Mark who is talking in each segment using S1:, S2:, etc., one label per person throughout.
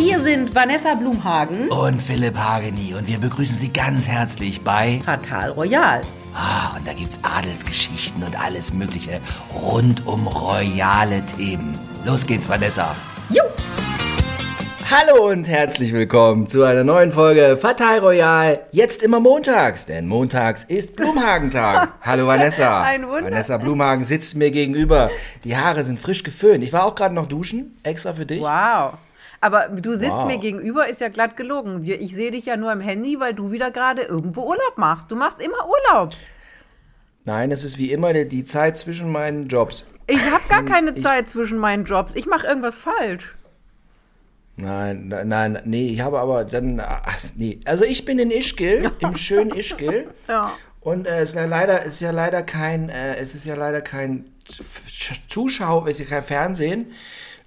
S1: Hier sind Vanessa Blumhagen
S2: und Philipp Hageni und wir begrüßen Sie ganz herzlich bei
S1: Fatal Royal.
S2: Ah, und da gibt's Adelsgeschichten und alles Mögliche rund um royale Themen. Los geht's, Vanessa.
S1: Jo!
S2: Hallo und herzlich willkommen zu einer neuen Folge Fatal Royal. Jetzt immer montags, denn montags ist Blumhagentag. Hallo Vanessa.
S1: Ein Wunder.
S2: Vanessa Blumhagen sitzt mir gegenüber. Die Haare sind frisch geföhnt. Ich war auch gerade noch duschen, extra für dich.
S1: Wow. Aber du sitzt
S2: Wow.
S1: mir gegenüber, ist ja glatt gelogen. Ich sehe dich ja nur im Handy, weil du wieder gerade irgendwo Urlaub machst. Du machst immer Urlaub.
S2: Nein, es ist wie immer die, die Zeit zwischen meinen Jobs.
S1: Ich habe gar keine
S2: Ich-
S1: Zeit zwischen meinen Jobs. Ich mache irgendwas falsch.
S2: Nein, nein, nein, nee, ich habe aber dann, ach, nee. Also ich bin in Ischgl, im schönen Ischgl.
S1: Ja.
S2: Und äh, es ist ja leider, ist ja leider kein, äh, es ist ja leider kein Sch- Zuschau, es ist ja kein Fernsehen.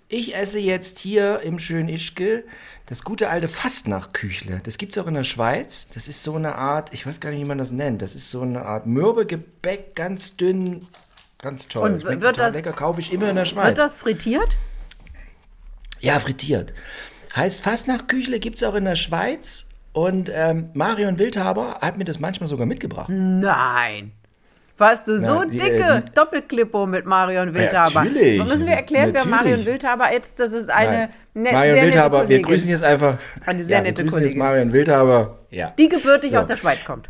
S2: Ich esse jetzt hier im schönen Ischgl das gute alte Fastnachtküchle. Das gibt's auch in der Schweiz. Das ist so eine Art, ich weiß gar nicht, wie man das nennt. Das ist so eine Art Mürbegebäck, ganz dünn, ganz toll.
S1: Und
S2: Schmeckt
S1: wird das-
S2: lecker, kaufe ich immer in der Schweiz.
S1: Wird das frittiert?
S2: Ja, frittiert. Heißt, Fastnachtküchle gibt es auch in der Schweiz. Und ähm, Marion Wildhaber hat mir das manchmal sogar mitgebracht.
S1: Nein. Warst du so
S2: Ja, die,
S1: dicke
S2: äh, die-
S1: Doppelklippo mit Marion Wildhaber?
S2: natürlich.
S1: Müssen wir erklären, wer
S2: Natürlich.
S1: Marion Wildhaber ist? Das ist eine ne,
S2: Marion
S1: sehr
S2: Wildhaber,
S1: nette
S2: wir
S1: Kollegin,
S2: grüßen jetzt einfach.
S1: Eine sehr
S2: ja,
S1: nette
S2: wir grüßen jetzt
S1: Kollegin.
S2: Marion Wildhaber. Ja.
S1: die gebürtig
S2: So.
S1: aus der Schweiz kommt.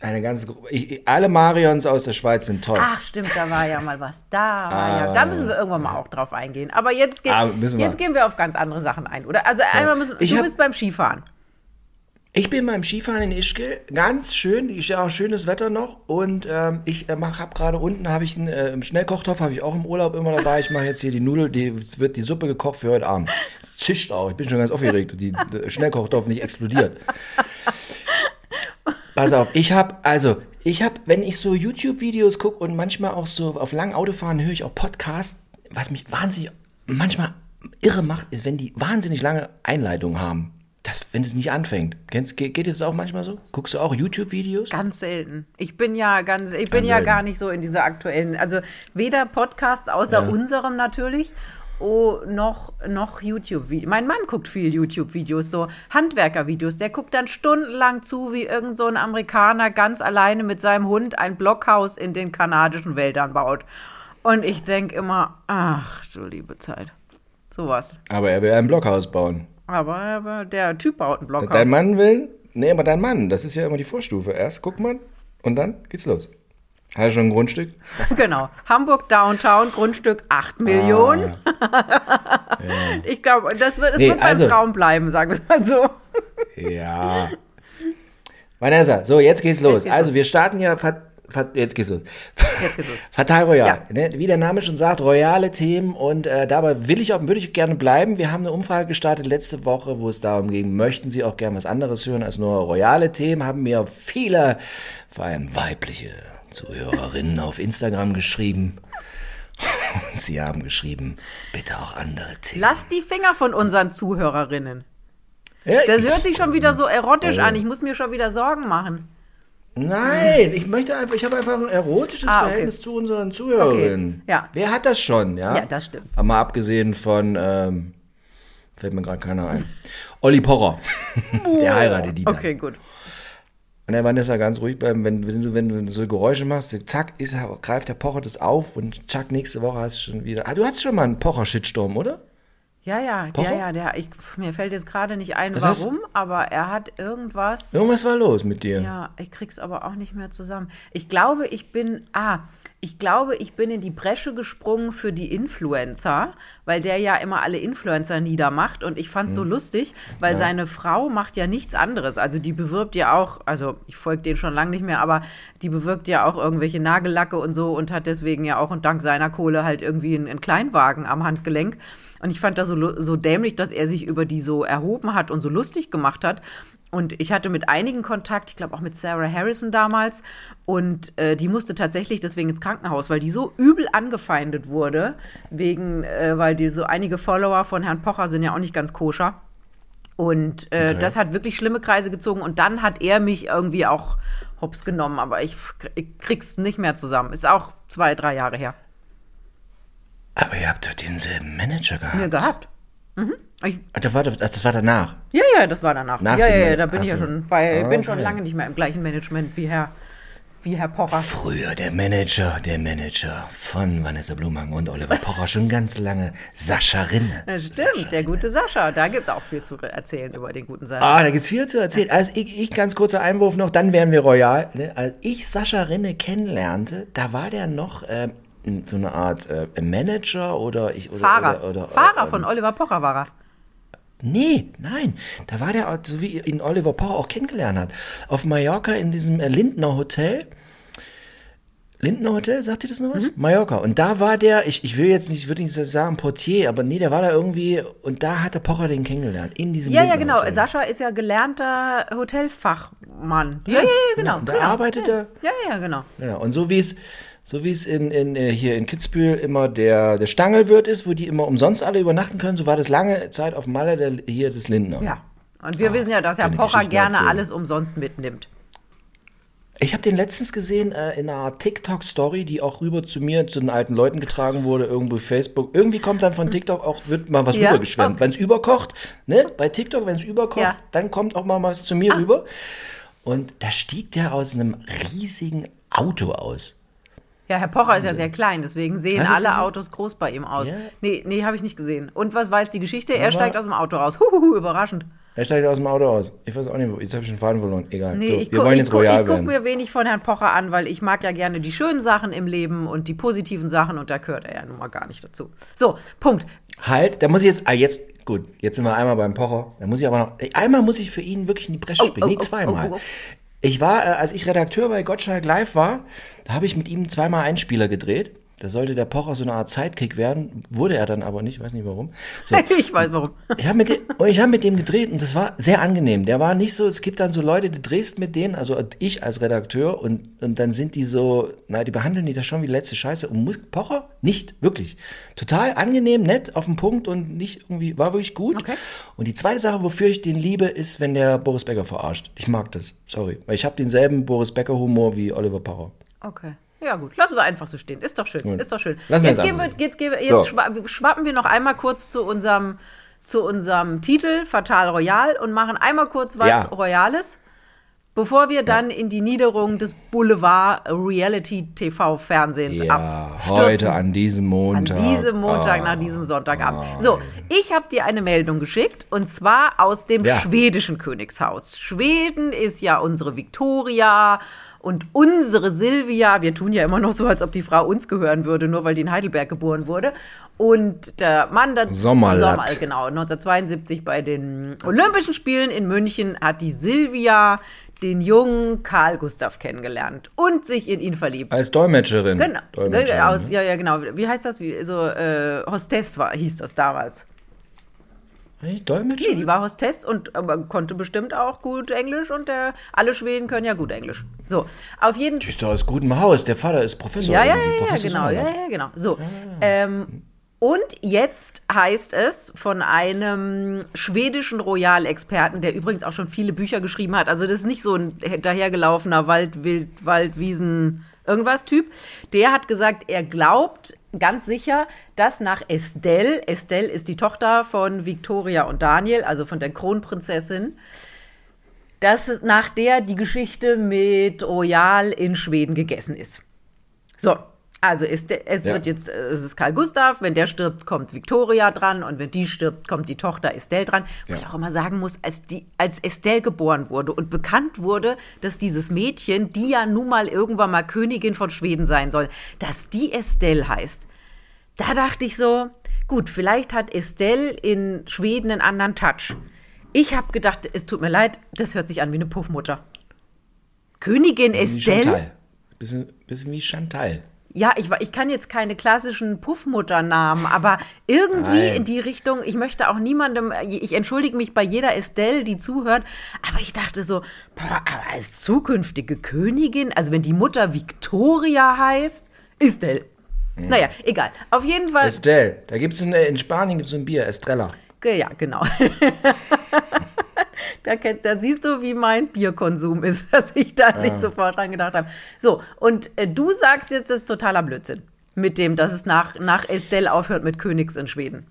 S2: Eine ganze Gruppe. Ich, alle Marions aus der Schweiz sind toll.
S1: Ach, stimmt, da war ja mal was. Da war ja.
S2: Ah,
S1: Da müssen wir irgendwann mal auch drauf eingehen. Aber jetzt, geht,
S2: Ah, wir.
S1: jetzt gehen wir auf ganz andere Sachen ein, oder? Also einmal müssen
S2: Ich
S1: du
S2: hab-
S1: bist beim Skifahren.
S2: Ich bin beim Skifahren in Ischgl, ganz schön, ist ja auch schönes Wetter noch und ähm, ich äh, mach, hab gerade unten habe ich einen äh, Schnellkochtopf, habe ich auch im Urlaub immer dabei. Ich mache jetzt hier die Nudel, die es wird die Suppe gekocht für heute Abend. Es zischt auch, ich bin schon ganz aufgeregt, die, der Schnellkochtopf nicht explodiert. Pass auf, ich habe also ich habe, wenn ich so YouTube-Videos gucke und manchmal auch so auf langen Autofahren höre ich auch Podcasts, was mich wahnsinnig manchmal irre macht, ist, wenn die wahnsinnig lange Einleitungen haben. Das, wenn es nicht anfängt. Kennst, geht, geht es auch manchmal so? Guckst du auch YouTube-Videos?
S1: Ganz selten. Ich bin ja ganz, ich bin
S2: Ganz
S1: ja
S2: selten.
S1: gar nicht so in dieser aktuellen, also weder Podcasts außer
S2: Ja.
S1: unserem natürlich. Oh, noch, noch YouTube-Videos. Mein Mann guckt viel YouTube-Videos, so Handwerker-Videos. Der guckt dann stundenlang zu, wie irgend so ein Amerikaner ganz alleine mit seinem Hund ein Blockhaus in den kanadischen Wäldern baut. Und ich denke immer, ach du liebe Zeit. Sowas.
S2: Aber er will ein Blockhaus bauen.
S1: Aber, aber der Typ baut ein Blockhaus.
S2: Dein Mann will? Nee, aber dein Mann, das ist ja immer die Vorstufe. Erst guckt man und dann geht's los. Hat er schon ein Grundstück?
S1: Genau. Hamburg Downtown, Grundstück 8 Millionen. Ich glaube, das wird, es
S2: Nee,
S1: wird beim
S2: also-
S1: Traum bleiben, sagen wir es mal so.
S2: Ja. Vanessa, so, jetzt geht's los.
S1: geht's
S2: also,
S1: los.
S2: wir starten ja. Jetzt geht's los.
S1: Jetzt geht's los.
S2: Fatal Royal.
S1: Ja.
S2: Ne? Wie der Name schon sagt, royale Themen. Und äh, dabei will ich auch, würde ich gerne bleiben. Wir haben eine Umfrage gestartet letzte Woche, wo es darum ging, möchten Sie auch gerne was anderes hören als nur royale Themen? Haben mir viele, vor allem weibliche Zuhörerinnen auf Instagram geschrieben. Und sie haben geschrieben, bitte auch andere Themen.
S1: Lass die Finger von unseren Zuhörerinnen.
S2: Ja,
S1: Das hört sich schon wieder so erotisch
S2: Oh.
S1: an. Ich muss mir schon wieder Sorgen machen.
S2: Nein, ich möchte einfach, ich habe einfach ein erotisches
S1: Ah, okay.
S2: Verhältnis zu unseren Zuhörerinnen.
S1: Okay, ja.
S2: Wer hat das schon, ja?
S1: Ja, das stimmt.
S2: Aber mal abgesehen von, ähm, fällt mir gerade keiner ein. Olli Pocher. der heiratet die dann.
S1: Okay, gut.
S2: Und der Vanessa ganz ruhig bleiben, wenn, wenn, du, wenn du so Geräusche machst, zack, ist, greift der Pocher das auf und zack, nächste Woche hast du schon wieder. Ah, du hattest schon mal einen Pocher-Shitstorm, oder?
S1: Ja, ja,
S2: Pocher?
S1: ja, ja, der, ich, mir fällt jetzt gerade nicht ein,
S2: Was
S1: warum, aber er hat irgendwas.
S2: Irgendwas war los mit dir.
S1: Ja, ich krieg's aber auch nicht mehr zusammen. Ich glaube, ich bin, ah, ich glaube, ich bin in die Bresche gesprungen für die Influencer, weil der ja immer alle Influencer niedermacht und ich fand's so lustig, weil seine Frau macht ja nichts anderes. Also die bewirbt ja auch, also ich folge den schon lange nicht mehr, aber die bewirbt ja auch irgendwelche Nagellacke und so und hat deswegen ja auch und dank seiner Kohle halt irgendwie einen, einen Kleinwagen am Handgelenk. Und ich fand das so, so dämlich, dass er sich über die so erhoben hat und so lustig gemacht hat. Und ich hatte mit einigen Kontakt, ich glaube auch mit Sarah Harrison damals. Und äh, die musste tatsächlich deswegen ins Krankenhaus, weil die so übel angefeindet wurde, wegen, äh, weil die so einige Follower von Herrn Pocher sind ja auch nicht ganz koscher. Und äh,
S2: Okay.
S1: das hat wirklich schlimme Kreise gezogen. Und dann hat er mich irgendwie auch hops genommen. Aber ich, ich krieg's nicht mehr zusammen. Ist auch zwei, drei Jahre her.
S2: Aber ihr habt doch denselben Manager gehabt.
S1: Mir gehabt. Ich,
S2: Ach, das, war, das war danach.
S1: ja, ja, das war danach.
S2: Nach
S1: ja, ja, ja, da bin ich ja schon bei, bin schon
S2: Okay.
S1: lange nicht mehr im gleichen Management wie Herr, wie Herr Pocher.
S2: Früher der Manager, der Manager von Vanessa Blumhagen und Oliver Pocher, schon ganz lange Sascha Rinne.
S1: Ja, stimmt, der gute Sascha. Da gibt es auch viel zu erzählen über den guten Sascha.
S2: Ah, da gibt's viel zu erzählen. Also ich, ich ganz kurzer Einwurf noch, dann wären wir royal. Ne? Als ich Sascha Rinne kennenlernte, da war der noch ähm, so eine Art äh, Manager oder ich oder,
S1: Fahrer.
S2: oder, oder
S1: Fahrer
S2: ähm,
S1: von Oliver Pocher war er.
S2: Nee, nein. Da war der, so wie ihn Oliver Pocher auch kennengelernt hat. Auf Mallorca in diesem äh, Lindner Hotel. Lindner Hotel, sagt ihr das noch
S1: Mhm.
S2: was? Mallorca. Und da war der, ich, ich will jetzt nicht, ich würde nicht sagen Portier, aber nee, der war da irgendwie, und da hat der Pocher den kennengelernt. In diesem
S1: Ja, ja,
S2: Lindner
S1: genau.
S2: Hotel.
S1: Sascha ist ja gelernter Hotelfachmann. Ja, ja, ja, genau.
S2: und da
S1: genau.
S2: arbeitet er.
S1: Ja, ja, genau.
S2: Genau. Und so wie es, so wie es in, in, äh, hier in Kitzbühel immer der, der Stangelwirt ist, wo die immer umsonst alle übernachten können, so war das lange Zeit auf Malle der, hier das Lindner.
S1: Ja. Und wir wissen ja, dass Herr
S2: Ah,
S1: Pocher gerne
S2: erzählen.
S1: alles umsonst mitnimmt.
S2: Ich habe den letztens gesehen äh, in einer TikTok-Story, die auch rüber zu mir, zu den alten Leuten getragen wurde, irgendwo Facebook. Irgendwie kommt dann von TikTok auch, wird mal was
S1: Ja?
S2: rübergeschwemmt.
S1: Okay.
S2: Wenn es überkocht, ne? Bei TikTok, wenn es überkocht,
S1: Ja.
S2: dann kommt auch mal was zu mir rüber. Und da stieg der aus einem riesigen Auto aus.
S1: Ja, Herr Pocher ist ja sehr klein, deswegen sehen
S2: Hast
S1: alle? Autos groß bei ihm aus.
S2: Ja.
S1: Nee, nee, habe ich nicht gesehen. Und was war jetzt die Geschichte? Er
S2: Aber-
S1: steigt aus dem Auto raus. Huhuhu, überraschend.
S2: Er steigt aus dem Auto aus. Ich weiß auch nicht, wo. Jetzt habe ich den Faden verloren. Egal.
S1: Nee,
S2: so,
S1: ich
S2: wir
S1: gucke
S2: wollen
S1: ich
S2: jetzt
S1: guck,
S2: royal
S1: ich guck
S2: werden.
S1: mir wenig von Herrn Pocher an, weil ich mag ja gerne die schönen Sachen im Leben und die positiven Sachen und da gehört er ja nun mal gar nicht dazu. So, Punkt.
S2: Halt, da muss ich jetzt, ah, jetzt, gut, jetzt sind wir einmal beim Pocher. Da muss ich aber noch, einmal muss ich für ihn wirklich in die Bresche
S1: Oh,
S2: springen.
S1: oh,
S2: nee, zweimal.
S1: oh.
S2: Ich war, äh, als ich Redakteur bei Gottschalk Live war, da habe ich mit ihm zweimal Einspieler gedreht. Da sollte der Pocher so eine Art Sidekick werden. Wurde er dann aber nicht, weiß nicht warum. So,
S1: Ich weiß warum.
S2: ich habe mit, dem- und ich hab mit dem gedreht und das war sehr angenehm. Der war nicht so, es gibt dann so Leute, die drehst mit denen, also ich als Redakteur und, und dann sind die so, na, die behandeln die da schon wie letzte Scheiße. Und Mus- Pocher nicht, wirklich. Total angenehm, nett, auf den Punkt und nicht irgendwie, war wirklich gut.
S1: Okay.
S2: Und die zweite Sache, wofür ich den liebe, ist, wenn der Boris Becker verarscht. Ich mag das, sorry. Weil ich habe denselben Boris Becker Humor wie Oliver Pocher.
S1: Okay. Ja, gut. Lassen wir einfach so stehen. Ist doch schön.
S2: Gut.
S1: Ist doch schön.
S2: Lassen
S1: jetzt
S2: jetzt
S1: gehen wir, jetzt, gehen wir,
S2: So.
S1: jetzt schwa schwappen wir noch einmal kurz zu unserem, zu unserm Titel Fatal Royal und machen einmal kurz was
S2: Ja.
S1: Royales, bevor wir dann in die Niederung des Boulevard Reality TV Fernsehens
S2: Ja,
S1: abstürzen.
S2: heute an diesem
S1: An
S2: Montag.
S1: diesem Montag,
S2: Ah.
S1: nach diesem Sonntagabend. So, ich habe dir eine Meldung geschickt und zwar aus dem
S2: Ja.
S1: schwedischen Königshaus. Schweden ist ja unsere Victoria und unsere Silvia. Wir tun ja immer noch so, als ob die Frau uns gehören würde, nur weil die in Heidelberg geboren wurde. Und der Mann, der
S2: Sommerlatt.
S1: Sommer, genau, 1972 bei den Olympischen Spielen in München hat die Silvia den jungen Karl Gustav kennengelernt und sich in ihn verliebt.
S2: Als Dolmetscherin.
S1: Genau.
S2: Dolmetscherin,
S1: Aus,
S2: ne?
S1: ja, ja, genau. Wie heißt das? Wie, so, äh, Hostess war, hieß das damals. Nee,
S2: Dolmetscherin?
S1: die war Hostess und aber konnte bestimmt auch gut Englisch und der, alle Schweden können ja gut Englisch. So, auf jeden
S2: Die ist aus gutem Haus. Der Vater ist Professor.
S1: Ja, ja, ja,
S2: Professor
S1: genau, ja, ja, genau. So. Ähm, und jetzt heißt es von einem schwedischen Royalexperten, der übrigens auch schon viele Bücher geschrieben hat. Also das ist nicht so ein dahergelaufener Wald, Wild, Waldwiesen, irgendwas Typ. Der hat gesagt, er glaubt ganz sicher, dass nach Estelle, Estelle ist die Tochter von Victoria und Daniel, also von der Kronprinzessin, dass nach der die Geschichte mit Royal in Schweden gegessen ist. So, also ist es
S2: Ja.
S1: wird jetzt, äh, es ist Karl Gustav, wenn der stirbt, kommt Victoria dran und wenn die stirbt, kommt die Tochter Estelle dran. Wo
S2: Ja.
S1: ich auch immer sagen muss, als, die, als Estelle geboren wurde und bekannt wurde, dass dieses Mädchen, die ja nun mal irgendwann mal Königin von Schweden sein soll, dass die Estelle heißt. Da dachte ich so, gut, vielleicht hat Estelle in Schweden einen anderen Touch. Ich habe gedacht, es tut mir leid, das hört sich an wie eine Puffmutter. Königin Estelle?
S2: Chantal. Bisschen, bisschen wie Chantal.
S1: Ja, ich, ich kann jetzt keine klassischen Puffmutternamen, aber irgendwie
S2: Nein.
S1: in die Richtung, ich möchte auch niemandem, ich entschuldige mich bei jeder Estelle, die zuhört, aber ich dachte so, boah, aber als zukünftige Königin, also wenn die Mutter Victoria heißt, Estelle.
S2: Mhm.
S1: Naja, egal. Auf jeden Fall.
S2: Estelle. Da gibt es in, in Spanien gibt's ein Bier, Estrella.
S1: Ja, genau. da, kennst, da siehst du, wie mein Bierkonsum ist, dass ich da nicht sofort dran gedacht habe. So, und äh, du sagst jetzt, das ist totaler Blödsinn. Mit dem, dass es nach, nach Estelle aufhört mit Königs in Schweden.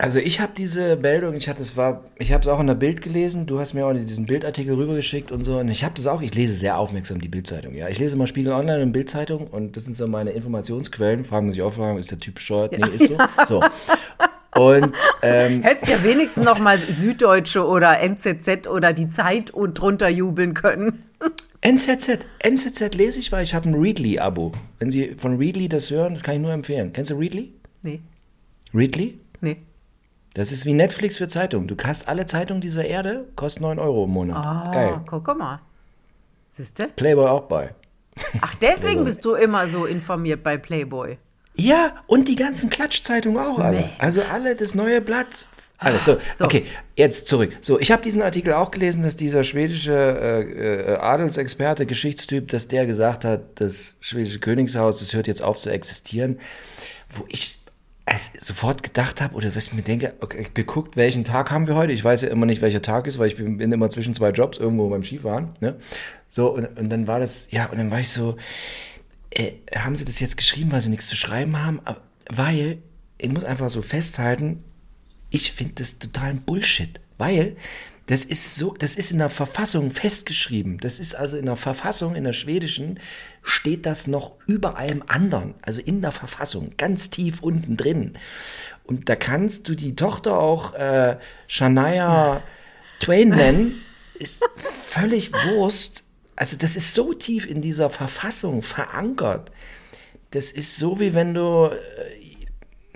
S2: Also ich habe diese Meldung, ich hatte es war, ich habe es auch in der Bild gelesen. Du hast mir auch diesen Bildartikel rübergeschickt und so. Und ich habe das auch. Ich lese sehr aufmerksam die Bildzeitung. Ja, ich lese mal Spiegel Online und Bildzeitung und das sind so meine Informationsquellen. Fragen muss ich auch fragen, ist der Typ bescheuert? Nee, ist so. So. Und ähm,
S1: Hättest ja wenigstens noch mal Süddeutsche oder NZZ oder die Zeit und drunter jubeln können.
S2: NZZ, NZZ lese ich, weil ich habe ein Readly-Abo. Wenn Sie von Readly das hören, das kann ich nur empfehlen. Kennst du Readly?
S1: Nee,
S2: Readly?
S1: nee.
S2: Das ist wie Netflix für Zeitungen. Du hast alle Zeitungen dieser Erde, kostet 9 Euro im Monat.
S1: Ah,
S2: Geil.
S1: guck mal. Siehste?
S2: Playboy auch bei.
S1: Ach, deswegen bist du immer so informiert bei Playboy.
S2: Ja, und die ganzen Klatschzeitungen auch alle.
S1: Mensch.
S2: Also alle, das neue Blatt. Also, so,
S1: So.
S2: okay, jetzt zurück. So, ich habe diesen Artikel auch gelesen, dass dieser schwedische äh, äh, Adelsexperte, Geschichtstyp, dass der gesagt hat, das schwedische Königshaus, das hört jetzt auf zu existieren. Wo ich es sofort gedacht habe, oder was ich mir denke, okay, geguckt, welchen Tag haben wir heute? Ich weiß ja immer nicht, welcher Tag ist, weil ich bin, bin immer zwischen zwei Jobs irgendwo beim Skifahren. Ne? So, und, und dann war das, ja, und dann war ich so, äh, haben sie das jetzt geschrieben, weil sie nichts zu schreiben haben? Weil, ich muss einfach so festhalten, ich finde das totalen Bullshit. Weil das ist so, das ist in der Verfassung festgeschrieben. Das ist also in der Verfassung, in der schwedischen, steht das noch über allem anderen. Also in der Verfassung, ganz tief unten drin. Und da kannst du die Tochter auch äh, Shania Twain nennen. Ist völlig Wurst. Also das ist so tief in dieser Verfassung verankert. Das ist so wie wenn du. Äh,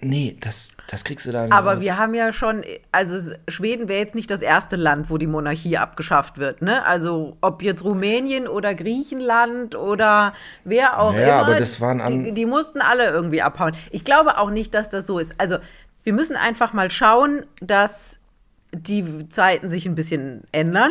S2: nee, das, das kriegst du da nicht
S1: Aber
S2: raus.
S1: wir haben ja schon, also Schweden wäre jetzt nicht das erste Land, wo die Monarchie abgeschafft wird, ne? Also ob jetzt Rumänien oder Griechenland oder wer auch
S2: Ja,
S1: immer,
S2: aber das waren an-
S1: die, die mussten alle irgendwie abhauen. Ich glaube auch nicht, dass das so ist. Also wir müssen einfach mal schauen, dass die Zeiten sich ein bisschen ändern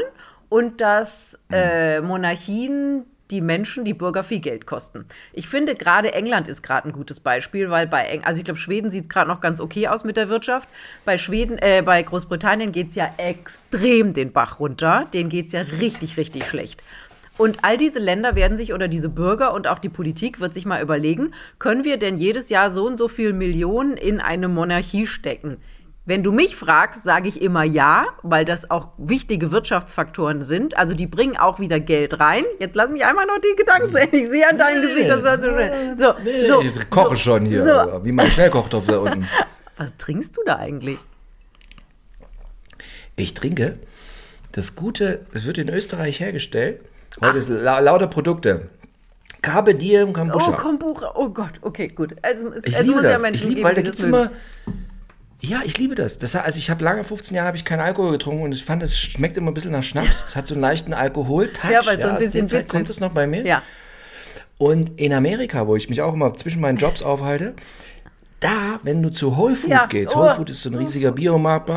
S1: und dass äh, Monarchien die Menschen, die Bürger viel Geld kosten. Ich finde gerade England ist gerade ein gutes Beispiel, weil bei Eng also ich glaube Schweden sieht gerade noch ganz okay aus mit der Wirtschaft. Bei Schweden, äh, bei Großbritannien geht es ja extrem den Bach runter. Denen geht es ja richtig, richtig schlecht. Und all diese Länder werden sich oder diese Bürger und auch die Politik wird sich mal überlegen, können wir denn jedes Jahr so und so viel Millionen in eine Monarchie stecken? Wenn du mich fragst, sage ich immer ja, weil das auch wichtige Wirtschaftsfaktoren sind. Also die bringen auch wieder Geld rein. Jetzt lass mich einmal noch die Gedanken zu Ende. Ich sehe an deinem Gesicht, das war so schnell. So,
S2: Nee,
S1: so,
S2: ich koche schon hier,
S1: so.
S2: wie mein Schnellkochtopf da unten.
S1: Was trinkst du da eigentlich?
S2: Ich trinke das Gute, es wird in Österreich hergestellt. Heute ist la lauter Produkte. Carpe Diem
S1: Oh,
S2: Kombucha.
S1: Kombucha. Oh Gott, okay, gut. Also, es,
S2: ich
S1: es
S2: liebe
S1: muss ja
S2: das.
S1: Menschen
S2: ich liebe,
S1: geben,
S2: weil da gibt
S1: das
S2: es
S1: mögen.
S2: immer. Ja, ich liebe das. das also ich habe lange, 15 Jahre, habe ich keinen Alkohol getrunken und ich fand, es schmeckt immer ein bisschen nach Schnaps. Es hat so einen leichten Alkohol-Touch.
S1: Ja, weil so ein bisschen
S2: Zeit kommt es noch bei mir.
S1: Ja.
S2: Und in Amerika, wo ich mich auch immer zwischen meinen Jobs aufhalte, da, wenn du zu Whole Food
S1: Ja.
S2: gehst,
S1: Oh.
S2: Whole Food ist so ein riesiger Biomarkt,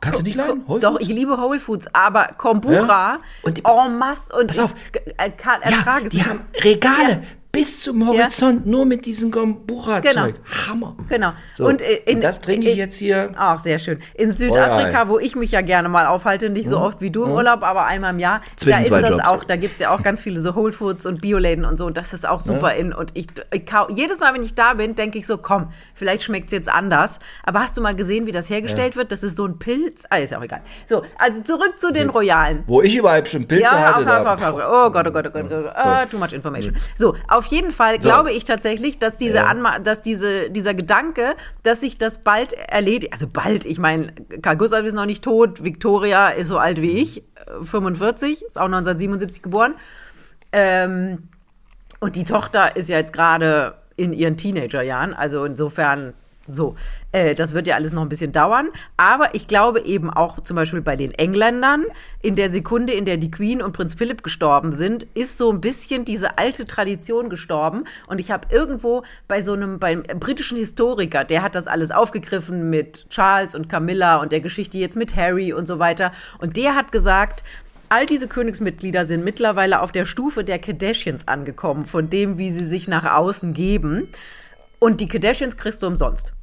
S2: kannst du nicht leiden? Whole
S1: Doch,
S2: Foods?
S1: ich liebe Whole Foods, aber Kombucha
S2: Ja? Und die-
S1: en masse und
S2: Pass auf.
S1: ich äh, kann, ertrage
S2: ja, die haben Regale
S1: Ja.
S2: Bis zum Horizont nur mit diesem Kombucha-Zeug. Hammer.
S1: Genau.
S2: So,
S1: Und, äh, in-
S2: und das trinke ich
S1: in-
S2: jetzt hier.
S1: Ach, sehr schön. In Südafrika, wo ich mich ja gerne mal aufhalte, nicht so oft wie du im Urlaub, aber einmal im Jahr.
S2: Zwischen
S1: da ist das
S2: Jobs.
S1: auch, da gibt es ja auch ganz viele so Whole Foods und Bioläden und so und das ist auch super in. Und ich, ich jedes Mal, wenn ich da bin, denke ich so, komm, vielleicht schmeckt es jetzt anders. Aber hast du mal gesehen, wie das hergestellt wird? Das ist so ein Pilz. Ah, ist ja auch egal. So, also zurück zu den Royalen.
S2: Wo ich überall schon Pilze
S1: Ja,
S2: hatte.
S1: auf, auf, auf, auf. Oh Gott, oh Gott, oh Gott, oh Gott. Ah, too much information. So, auf jeden Fall glaube ich tatsächlich, dass diese. Anma dass diese, dieser Gedanke, dass sich das bald erledigt, also bald, ich meine, Karl Gustav ist noch nicht tot, Victoria ist so alt wie ich, äh, 45, ist auch 1977 geboren. Ähm, und die Tochter ist ja jetzt gerade in ihren Teenagerjahren, also insofern so. Äh, das wird ja alles noch ein bisschen dauern. Aber ich glaube eben auch zum Beispiel bei den Engländern, in der Sekunde, in der die Queen und Prinz Philipp gestorben sind, ist so ein bisschen diese alte Tradition gestorben. Und ich habe irgendwo bei so einem, beim britischen Historiker, der hat das alles aufgegriffen mit Charles und Camilla und der Geschichte jetzt mit Harry und so weiter. Und der hat gesagt, All diese Königsmitglieder sind mittlerweile auf der Stufe der Kardashians angekommen, von dem, wie sie sich nach außen geben. Und die Kardashians kriegst du umsonst.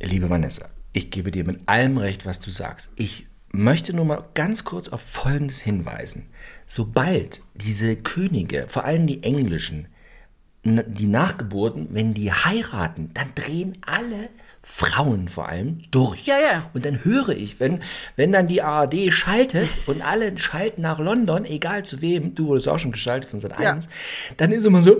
S2: Liebe Vanessa, ich gebe dir mit allem recht, was du sagst. Ich möchte nur mal ganz kurz auf Folgendes hinweisen. Sobald diese Könige, vor allem die englischen, die Nachgeburten, wenn die heiraten, dann drehen alle Frauen vor allem durch.
S1: Ja, ja.
S2: Und dann höre ich, wenn, wenn dann die ARD schaltet und alle schalten nach London, egal zu wem, du wurdest auch schon geschaltet von Sat 1, ja. dann ist immer so,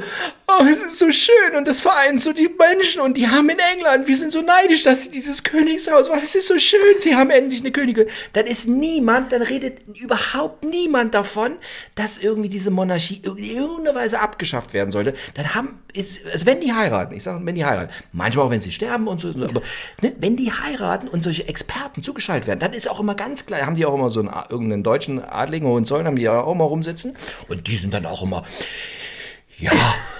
S2: oh, es ist so schön und das vereint so die Menschen und die haben in England, wir sind so neidisch, dass sie dieses Königshaus, weil es ist so schön, sie haben endlich eine Königin. Dann ist niemand, dann redet überhaupt niemand davon, dass irgendwie diese Monarchie in irgendeiner Weise abgeschafft werden sollte. Dann haben, ist, also wenn die heiraten, ich sage, wenn die heiraten, manchmal auch wenn sie sterben und so, aber ne, wenn die heiraten und solche Experten zugeschaltet werden, dann ist auch immer ganz klar, haben die auch immer so einen irgendeinen deutschen Adligen Hohenzollern, haben die auch immer rumsitzen und die sind dann auch immer, ja,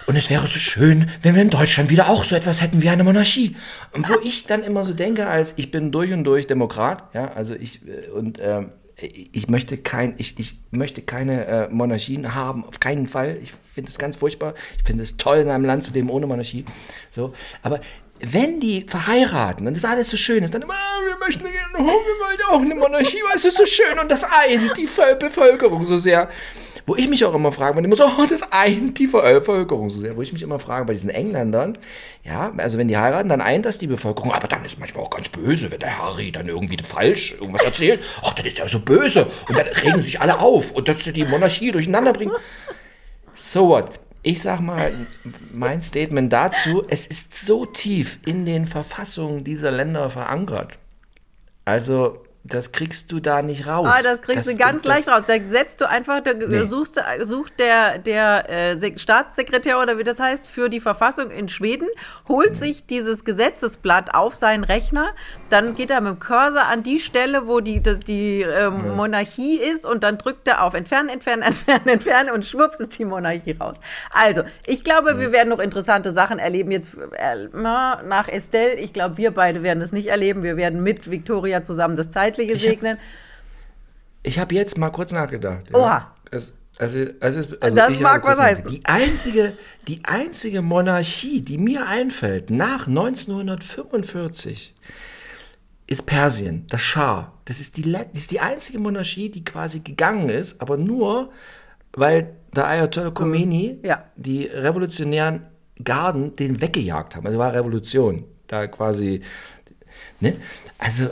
S2: und es wäre so schön, wenn wir in Deutschland wieder auch so etwas hätten wie eine Monarchie. Und wo ich dann immer so denke, als ich bin durch und durch Demokrat, ja, also ich äh, und äh, ich möchte kein, ich, ich möchte keine äh, Monarchien haben, auf keinen Fall. Ich finde es ganz furchtbar. Ich finde es toll, in einem Land zu leben ohne Monarchie. So, aber wenn die verheiraten und das alles so schön ist, dann immer, ah, wir möchten gerne, oh, wir wollen auch eine Monarchie, weil es ist so schön und das eint die Bevölkerung so sehr. Wo ich mich auch immer frage, wenn immer so, oh, das eint die Bevölkerung so sehr. Wo ich mich immer frage bei diesen Engländern, ja, also wenn die heiraten, dann eint das die Bevölkerung, aber dann ist manchmal auch ganz böse, wenn der Harry dann irgendwie falsch irgendwas erzählt. Ach, dann ist der so böse und dann regen sich alle auf und dass sie die Monarchie durcheinander bringen. So what? Ich sag mal, mein Statement dazu, es ist so tief in den Verfassungen dieser Länder verankert. Also, das kriegst du da nicht raus.
S1: Ah, das kriegst das, du ganz leicht raus. Da setzt du einfach, da nee. suchst, sucht der, der äh, Staatssekretär oder wie das heißt für die Verfassung in Schweden, holt mhm. sich dieses Gesetzesblatt auf seinen Rechner, dann geht er mit dem Cursor an die Stelle, wo die, die, die äh, mhm. Monarchie ist und dann drückt er auf Entfernen, Entfernen, Entfernen, Entfernen und schwupps ist die Monarchie raus. Also, ich glaube, mhm. wir werden noch interessante Sachen erleben jetzt äh, nach Estelle. Ich glaube, wir beide werden es nicht erleben. Wir werden mit Victoria zusammen das Zeit Geistliche segnen.
S2: Ich habe hab jetzt mal kurz nachgedacht.
S1: Ja. Oha.
S2: Also, also, also,
S1: also das mag was heißen.
S2: Die einzige, die einzige Monarchie, die mir einfällt, nach 1945, ist Persien, das Schah. Das ist die, das ist die einzige Monarchie, die quasi gegangen ist, aber nur, weil der Ayatollah Khomeini
S1: ja.
S2: die revolutionären Garden den weggejagt haben. Also war Revolution. Da quasi. Ne? Also,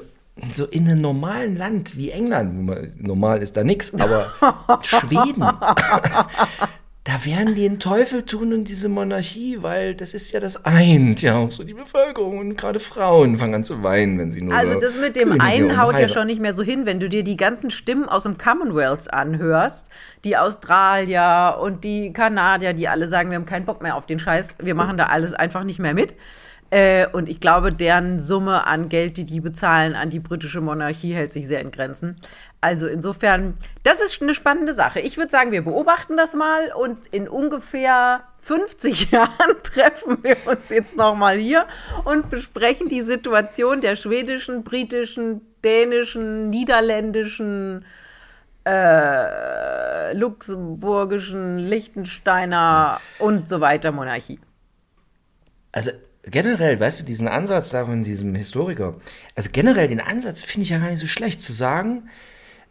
S2: so in einem normalen Land wie England, normal ist da nichts, aber Schweden, da werden die den Teufel tun und diese Monarchie, weil das ist ja das eint ja auch so die Bevölkerung und gerade Frauen fangen an zu weinen, wenn sie nur
S1: Also das mit dem Könige einen haut ja schon nicht mehr so hin, wenn du dir die ganzen Stimmen aus dem Commonwealth anhörst, die Australier und die Kanadier, die alle sagen, wir haben keinen Bock mehr auf den Scheiß, wir machen da alles einfach nicht mehr mit. Äh, und ich glaube, deren Summe an Geld, die die bezahlen an die britische Monarchie, hält sich sehr in Grenzen. Also insofern, das ist eine spannende Sache. Ich würde sagen, wir beobachten das mal und in ungefähr 50 Jahren treffen wir uns jetzt nochmal hier und besprechen die Situation der schwedischen, britischen, dänischen, niederländischen, äh, luxemburgischen, Liechtensteiner und so weiter Monarchie.
S2: Also generell, weißt du, diesen Ansatz da von diesem Historiker, also generell den Ansatz finde ich ja gar nicht so schlecht, zu sagen,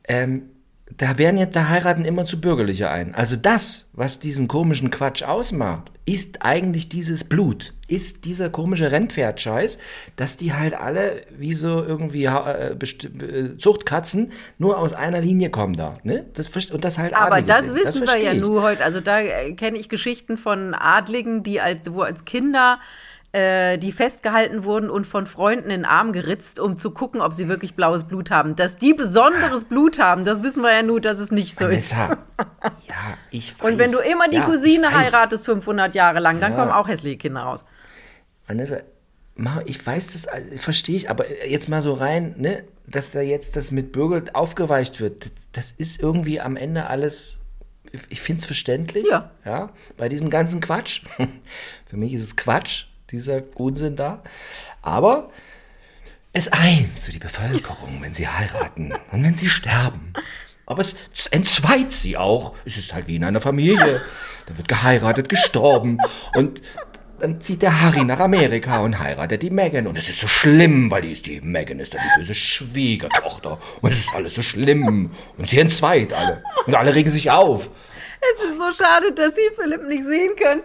S2: ähm, da werden jetzt, da heiraten immer zu bürgerliche ein. Also das, was diesen komischen Quatsch ausmacht, ist eigentlich dieses Blut, ist dieser komische Rennpferd-Scheiß, dass die halt alle wie so irgendwie äh, äh, Zuchtkatzen nur aus einer Linie kommen da. Ne? Das, und das halt
S1: Aber das sind. wissen das wir ja nur heute. Also da äh, kenne ich Geschichten von Adligen, die als, wo als Kinder äh, die festgehalten wurden und von Freunden in den Arm geritzt, um zu gucken, ob sie wirklich blaues Blut haben. Dass die besonderes Blut haben, das wissen wir ja nur, dass es nicht so
S2: Vanessa,
S1: ist.
S2: ja, ich weiß.
S1: Und wenn du immer die ja, Cousine heiratest 500 Jahre lang, dann ja. kommen auch hässliche Kinder raus.
S2: Vanessa, ich weiß das, äh, verstehe ich, aber jetzt mal so rein, ne, dass da jetzt das mit Bürger aufgeweicht wird, das ist irgendwie am Ende alles ich finde es verständlich.
S1: Ja.
S2: ja. Bei diesem ganzen Quatsch. Für mich ist es Quatsch dieser Unsinn da. Aber es eint so die Bevölkerung, wenn sie heiraten und wenn sie sterben. Aber es entzweit sie auch. Es ist halt wie in einer Familie. Da wird geheiratet, gestorben. Und dann zieht der Harry nach Amerika und heiratet die Megan. Und es ist so schlimm, weil die, ist die Megan ist dann die böse Schwiegertochter. Und es ist alles so schlimm. Und sie entzweit alle. Und alle regen sich auf.
S1: Es ist so schade, dass Sie Philipp nicht sehen können.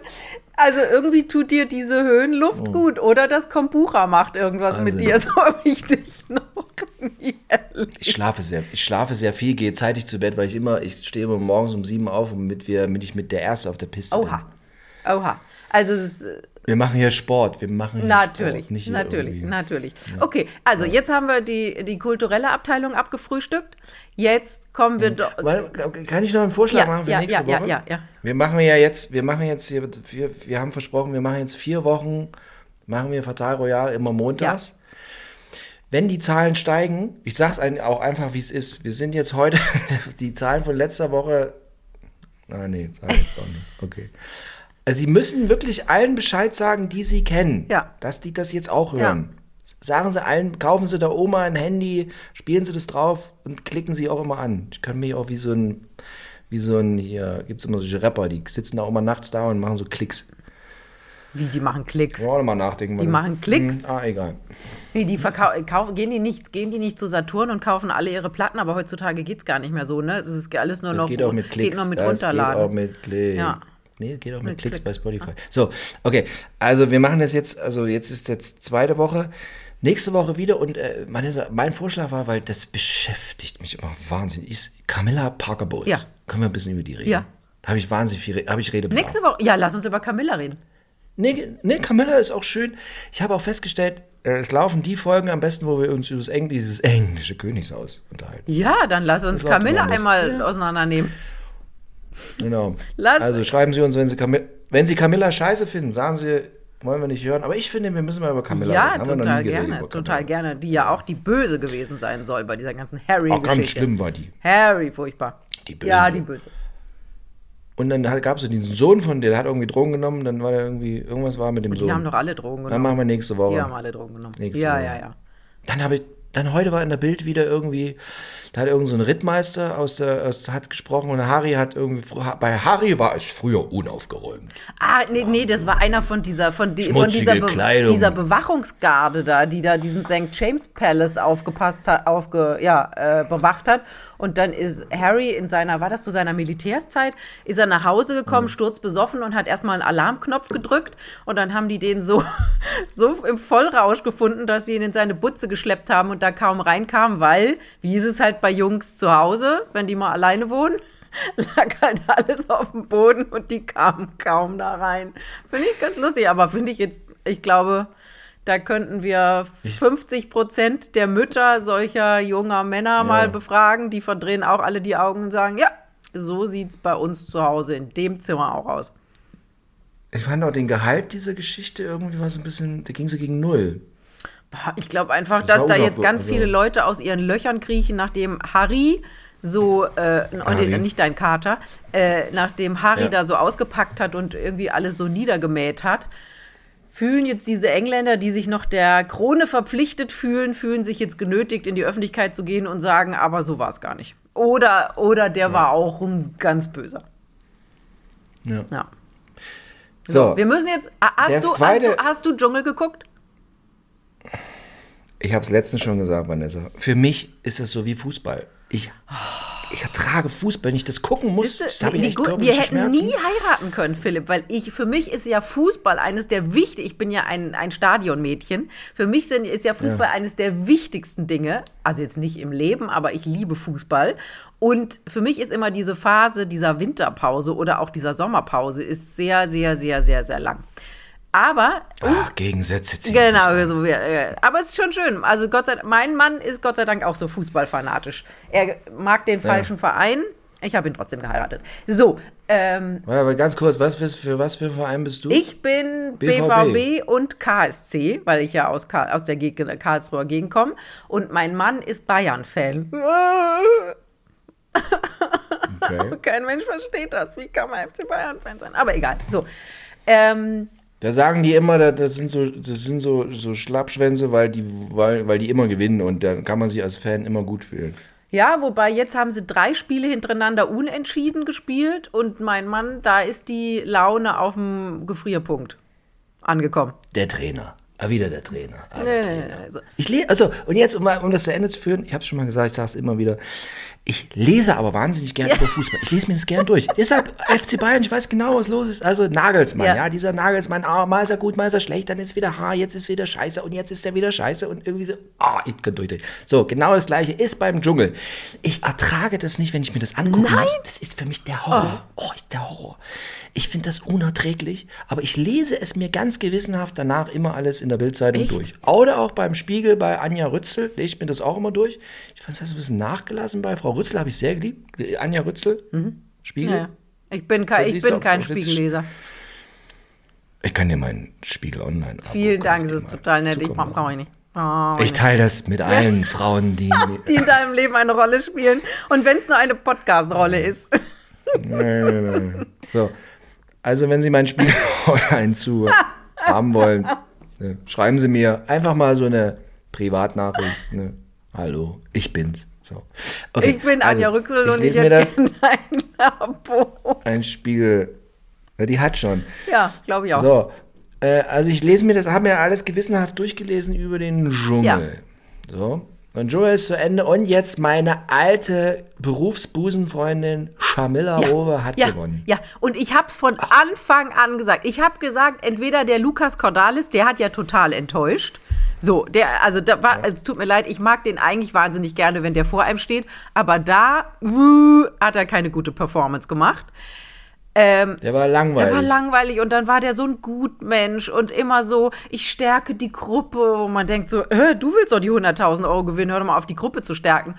S1: Also irgendwie tut dir diese Höhenluft gut oder das Kombucha macht irgendwas mit
S2: Wahnsinn.
S1: dir. So habe ich dich noch nie erlebt.
S2: Ich schlafe sehr, ich schlafe sehr viel, gehe zeitig zu Bett, weil ich immer, ich stehe immer morgens um sieben auf, damit wir, damit ich mit der Erste auf der Piste bin.
S1: Oha. Oha. Also es ist,
S2: Wir machen hier Sport, wir machen hier
S1: Natürlich,
S2: Sport, nicht
S1: natürlich,
S2: irgendwie-
S1: natürlich. Okay, also jetzt haben wir die, die kulturelle Abteilung abgefrühstückt. Jetzt kommen wir doch.
S2: Kann ich noch einen Vorschlag
S1: Ja,
S2: machen für
S1: ja,
S2: nächste
S1: ja, ja,
S2: Woche?
S1: ja, ja.
S2: Wir machen ja jetzt, wir machen jetzt hier, wir, wir haben versprochen, wir machen jetzt vier Wochen, machen wir Fatal Royal immer montags. Wenn die Zahlen steigen, ich sag's ein- auch einfach, wie es ist. Wir sind jetzt heute, die Zahlen von letzter Woche. Ah, nee, sag ich jetzt doch nicht. Okay. Also, Sie müssen wirklich allen Bescheid sagen, die Sie kennen,
S1: Ja.
S2: dass die das jetzt auch hören. Sagen Sie allen, kaufen Sie der Oma ein Handy, spielen Sie das drauf und klicken Sie auch immer an. Ich kann mich auch wie so ein, wie so ein, hier gibt es immer solche Rapper, die sitzen da auch immer nachts da und machen so Klicks.
S1: Wie, die machen Klicks.
S2: Wollen wir mal nachdenken.
S1: Die machen Klicks?
S2: Hm, ah, egal.
S1: Nee, die verkau- kaufen, gehen, die nicht, gehen die nicht zu Saturn und kaufen alle ihre Platten, aber heutzutage geht es gar nicht mehr so, ne? Es ist alles nur
S2: Das
S1: noch
S2: geht auch mit Klicks.
S1: Geht nur mit
S2: das
S1: Runterladen.
S2: Geht auch mit Klicks.
S1: Ja.
S2: Nee, geht auch mit,
S1: Mit
S2: Klicks, bei
S1: Klicks.
S2: Spotify. So, okay. Also wir machen das jetzt, also jetzt ist jetzt zweite Woche. Nächste Woche wieder und äh, meine, mein Vorschlag war, weil das beschäftigt mich immer wahnsinnig, ist Camilla Parker Bowles.
S1: Ja.
S2: Können wir ein bisschen über die reden?
S1: Ja.
S2: Habe ich wahnsinnig viel, habe ich Redebedarf.
S1: Nächste Woche, ja, lass uns über Camilla reden.
S2: Nee, nee, Camilla ist auch schön. Ich habe auch festgestellt, äh, es laufen die Folgen am besten, wo wir uns über Engl dieses englische Königshaus unterhalten.
S1: Ja, dann lass uns
S2: Das
S1: Camilla einmal
S2: Ja.
S1: auseinandernehmen.
S2: Genau.
S1: Lass-
S2: also schreiben Sie uns, wenn Sie, Camilla, wenn Sie Camilla scheiße finden, sagen Sie, wollen wir nicht hören. Aber ich finde, wir müssen mal über Camilla
S1: Ja,
S2: reden. Noch
S1: total gerne, total gerne. Die ja auch die Böse gewesen sein soll bei dieser ganzen
S2: Auch ganz
S1: Harry-Geschichte.
S2: schlimm war die.
S1: Harry, furchtbar.
S2: Die Böse.
S1: Ja, die Böse.
S2: Und dann gab es so diesen Sohn von der, der hat irgendwie Drogen genommen, dann war der irgendwie, irgendwas war mit dem
S1: Die
S2: Sohn.
S1: haben doch alle Drogen
S2: dann
S1: genommen.
S2: machen wir nächste Woche.
S1: Die haben alle Drogen genommen.
S2: Nächste
S1: ja,
S2: Woche.
S1: ja, ja.
S2: Dann habe ich, dann heute war in der Bild wieder irgendwie, da hat irgend so ein Rittmeister aus der, aus, hat gesprochen und Harry hat irgendwie, bei Harry war es früher unaufgeräumt.
S1: Ah, nee, nee, das war einer von dieser, von, die, von dieser, Be dieser Bewachungsgarde da, die da diesen St. James Palace aufgepasst hat, aufge, ja, äh, bewacht hat. Und dann ist Harry in seiner, war das zu seiner Militärszeit, ist er nach Hause
S2: Mhm.
S1: gekommen, sturzbesoffen und hat erstmal einen Alarmknopf gedrückt. Und dann haben die den so, so im Vollrausch gefunden, dass sie ihn in seine Butze geschleppt haben und da kaum reinkam, weil, wie ist es halt bei Jungs zu Hause, wenn die mal alleine wohnen? lag halt alles auf dem Boden und die kamen kaum da rein. Finde ich ganz lustig, aber finde ich jetzt, ich glaube, da könnten wir 50 Prozent der Mütter solcher junger Männer mal befragen. Die verdrehen auch alle die Augen und sagen, ja, so sieht's bei uns zu Hause in dem Zimmer auch aus.
S2: Ich fand auch den Gehalt dieser Geschichte irgendwie war so ein bisschen, da ging so gegen null.
S1: Ich glaube einfach,
S2: Das
S1: dass
S2: war
S1: da jetzt ganz
S2: also-
S1: viele Leute aus ihren Löchern kriechen, nachdem Harry so, äh,
S2: Harry.
S1: nicht dein Kater, äh, nachdem Harry
S2: Ja.
S1: da so ausgepackt hat und irgendwie alles so niedergemäht hat, fühlen jetzt diese Engländer, die sich noch der Krone verpflichtet fühlen, fühlen sich jetzt genötigt, in die Öffentlichkeit zu gehen und sagen, aber so war es gar nicht. Oder, oder der war auch ein ganz böser.
S2: Ja.
S1: Ja.
S2: So,
S1: Wir müssen jetzt. Hast du, hast,
S2: zweite-
S1: du, hast du Dschungel geguckt?
S2: Ich habe es letztens schon gesagt, Vanessa. Für mich ist das so wie Fußball. Ich, ich ertrage Fußball, wenn ich das gucken muss. Das habe ich
S1: wie
S2: echt
S1: gut, wir hätten
S2: Schmerzen.
S1: nie heiraten können, Philipp, weil ich, für mich ist ja Fußball eines der wichtigsten, ich bin ja ein, ein Stadionmädchen, für mich sind, ist ja Fußball eines der wichtigsten Dinge, also jetzt nicht im Leben, aber ich liebe Fußball und für mich ist immer diese Phase dieser Winterpause oder auch dieser Sommerpause ist sehr, sehr, sehr, sehr, sehr lang. Aber
S2: Ach, Gegensätze ziehen
S1: Genau, so äh, aber es ist schon schön. Also Gott sei Dank, mein Mann ist Gott sei Dank auch so fußballfanatisch. Er mag den falschen Verein. Ich habe ihn trotzdem geheiratet. So, ähm,
S2: Warte, aber ganz kurz, was für, für was für ein Verein bist du?
S1: ich bin
S2: BVB.
S1: BVB, und KSC, weil ich ja aus, Karl, aus der Gegend, Karlsruher Gegend komme. Und mein Mann ist Bayern-Fan.
S2: Okay.
S1: Kein Mensch versteht das. Wie kann man FC Bayern-Fan sein? Aber egal. So. Ähm,
S2: Da sagen die immer, da- das sind so, das sind so, so Schlappschwänze, weil die, weil, weil die immer gewinnen und dann kann man sich als Fan immer gut fühlen.
S1: Ja, wobei jetzt haben sie drei Spiele hintereinander unentschieden gespielt und mein Mann, da ist die Laune auf dem Gefrierpunkt angekommen.
S2: Der Trainer. Ah, wieder der Trainer. Ah,
S1: Nee,
S2: der
S1: nee,
S2: Trainer.
S1: nee, so.
S2: Ich lese, also, und jetzt, um, um das zu Ende zu führen, ich habe es schon mal gesagt, ich sage es immer wieder. Ich lese aber wahnsinnig gerne über Fußball. Ich lese mir das gern durch. Deshalb FC Bayern, ich weiß genau, was los ist. Also Nagelsmann,
S1: Ja.
S2: ja, dieser Nagelsmann, ah, mal ist er gut, mal ist er schlecht, dann ist wieder ha, jetzt ist wieder scheiße und jetzt ist er wieder scheiße und irgendwie so, ah, ich kann durchdrehen. So, genau das gleiche ist beim Dschungel. Ich ertrage das nicht, wenn ich mir das angucke.
S1: Nein.
S2: Das ist für mich der Horror. Oh, ist der Horror. Ich finde das unerträglich, aber ich lese es mir ganz gewissenhaft danach immer alles in der Bildzeitung durch. Oder auch beim Spiegel bei Anja Rützel, lese ich mir das auch immer durch. Ich fand das ein bisschen nachgelassen bei Frau Rützel, habe ich sehr geliebt. Anja Rützel, Spiegel.
S1: Ja, ja. Ich bin, kein, ich bin kein Spiegelleser.
S2: Ich kann dir meinen Spiegel online
S1: Vielen Dank, das ist total nett. Ich brauche brauch ich nicht. Oh,
S2: Ich teile das mit allen Frauen, die.
S1: die in deinem Leben eine Rolle spielen. Und wenn es nur eine Podcast-Rolle ist.
S2: Nein, nein, nein. So. Also, wenn Sie meinen Spiegel online zu haben wollen, ne, schreiben Sie mir einfach mal so eine Privatnachricht. Ne? Hallo, ich bin's. So. Okay,
S1: Ich bin
S2: also,
S1: Anja Rücksel und ich
S2: mir
S1: hätte dein Abo.
S2: Ein Spiegel. Ja, die hat schon.
S1: Ja, glaube ich auch.
S2: So. Äh, also, ich lese mir das, habe mir alles gewissenhaft durchgelesen über den Dschungel. So. Und Dschungel ist zu Ende. Und jetzt meine alte Berufsbusenfreundin Shamilla Rowe hat
S1: Ja,
S2: gewonnen.
S1: ja, und ich habe es von Anfang an gesagt. Ich habe gesagt, entweder der Lukas Cordalis, der hat ja total enttäuscht. So, der, also da war, also es tut mir leid, ich mag den eigentlich wahnsinnig gerne, wenn der vor einem steht, aber da wuh, hat er keine gute Performance gemacht. Ähm,
S2: Der war langweilig.
S1: er war langweilig und dann war der so ein Gutmensch und immer so, ich stärke die Gruppe, wo man denkt so, äh, du willst doch die 100.000 Euro gewinnen, hör doch mal auf, die Gruppe zu stärken.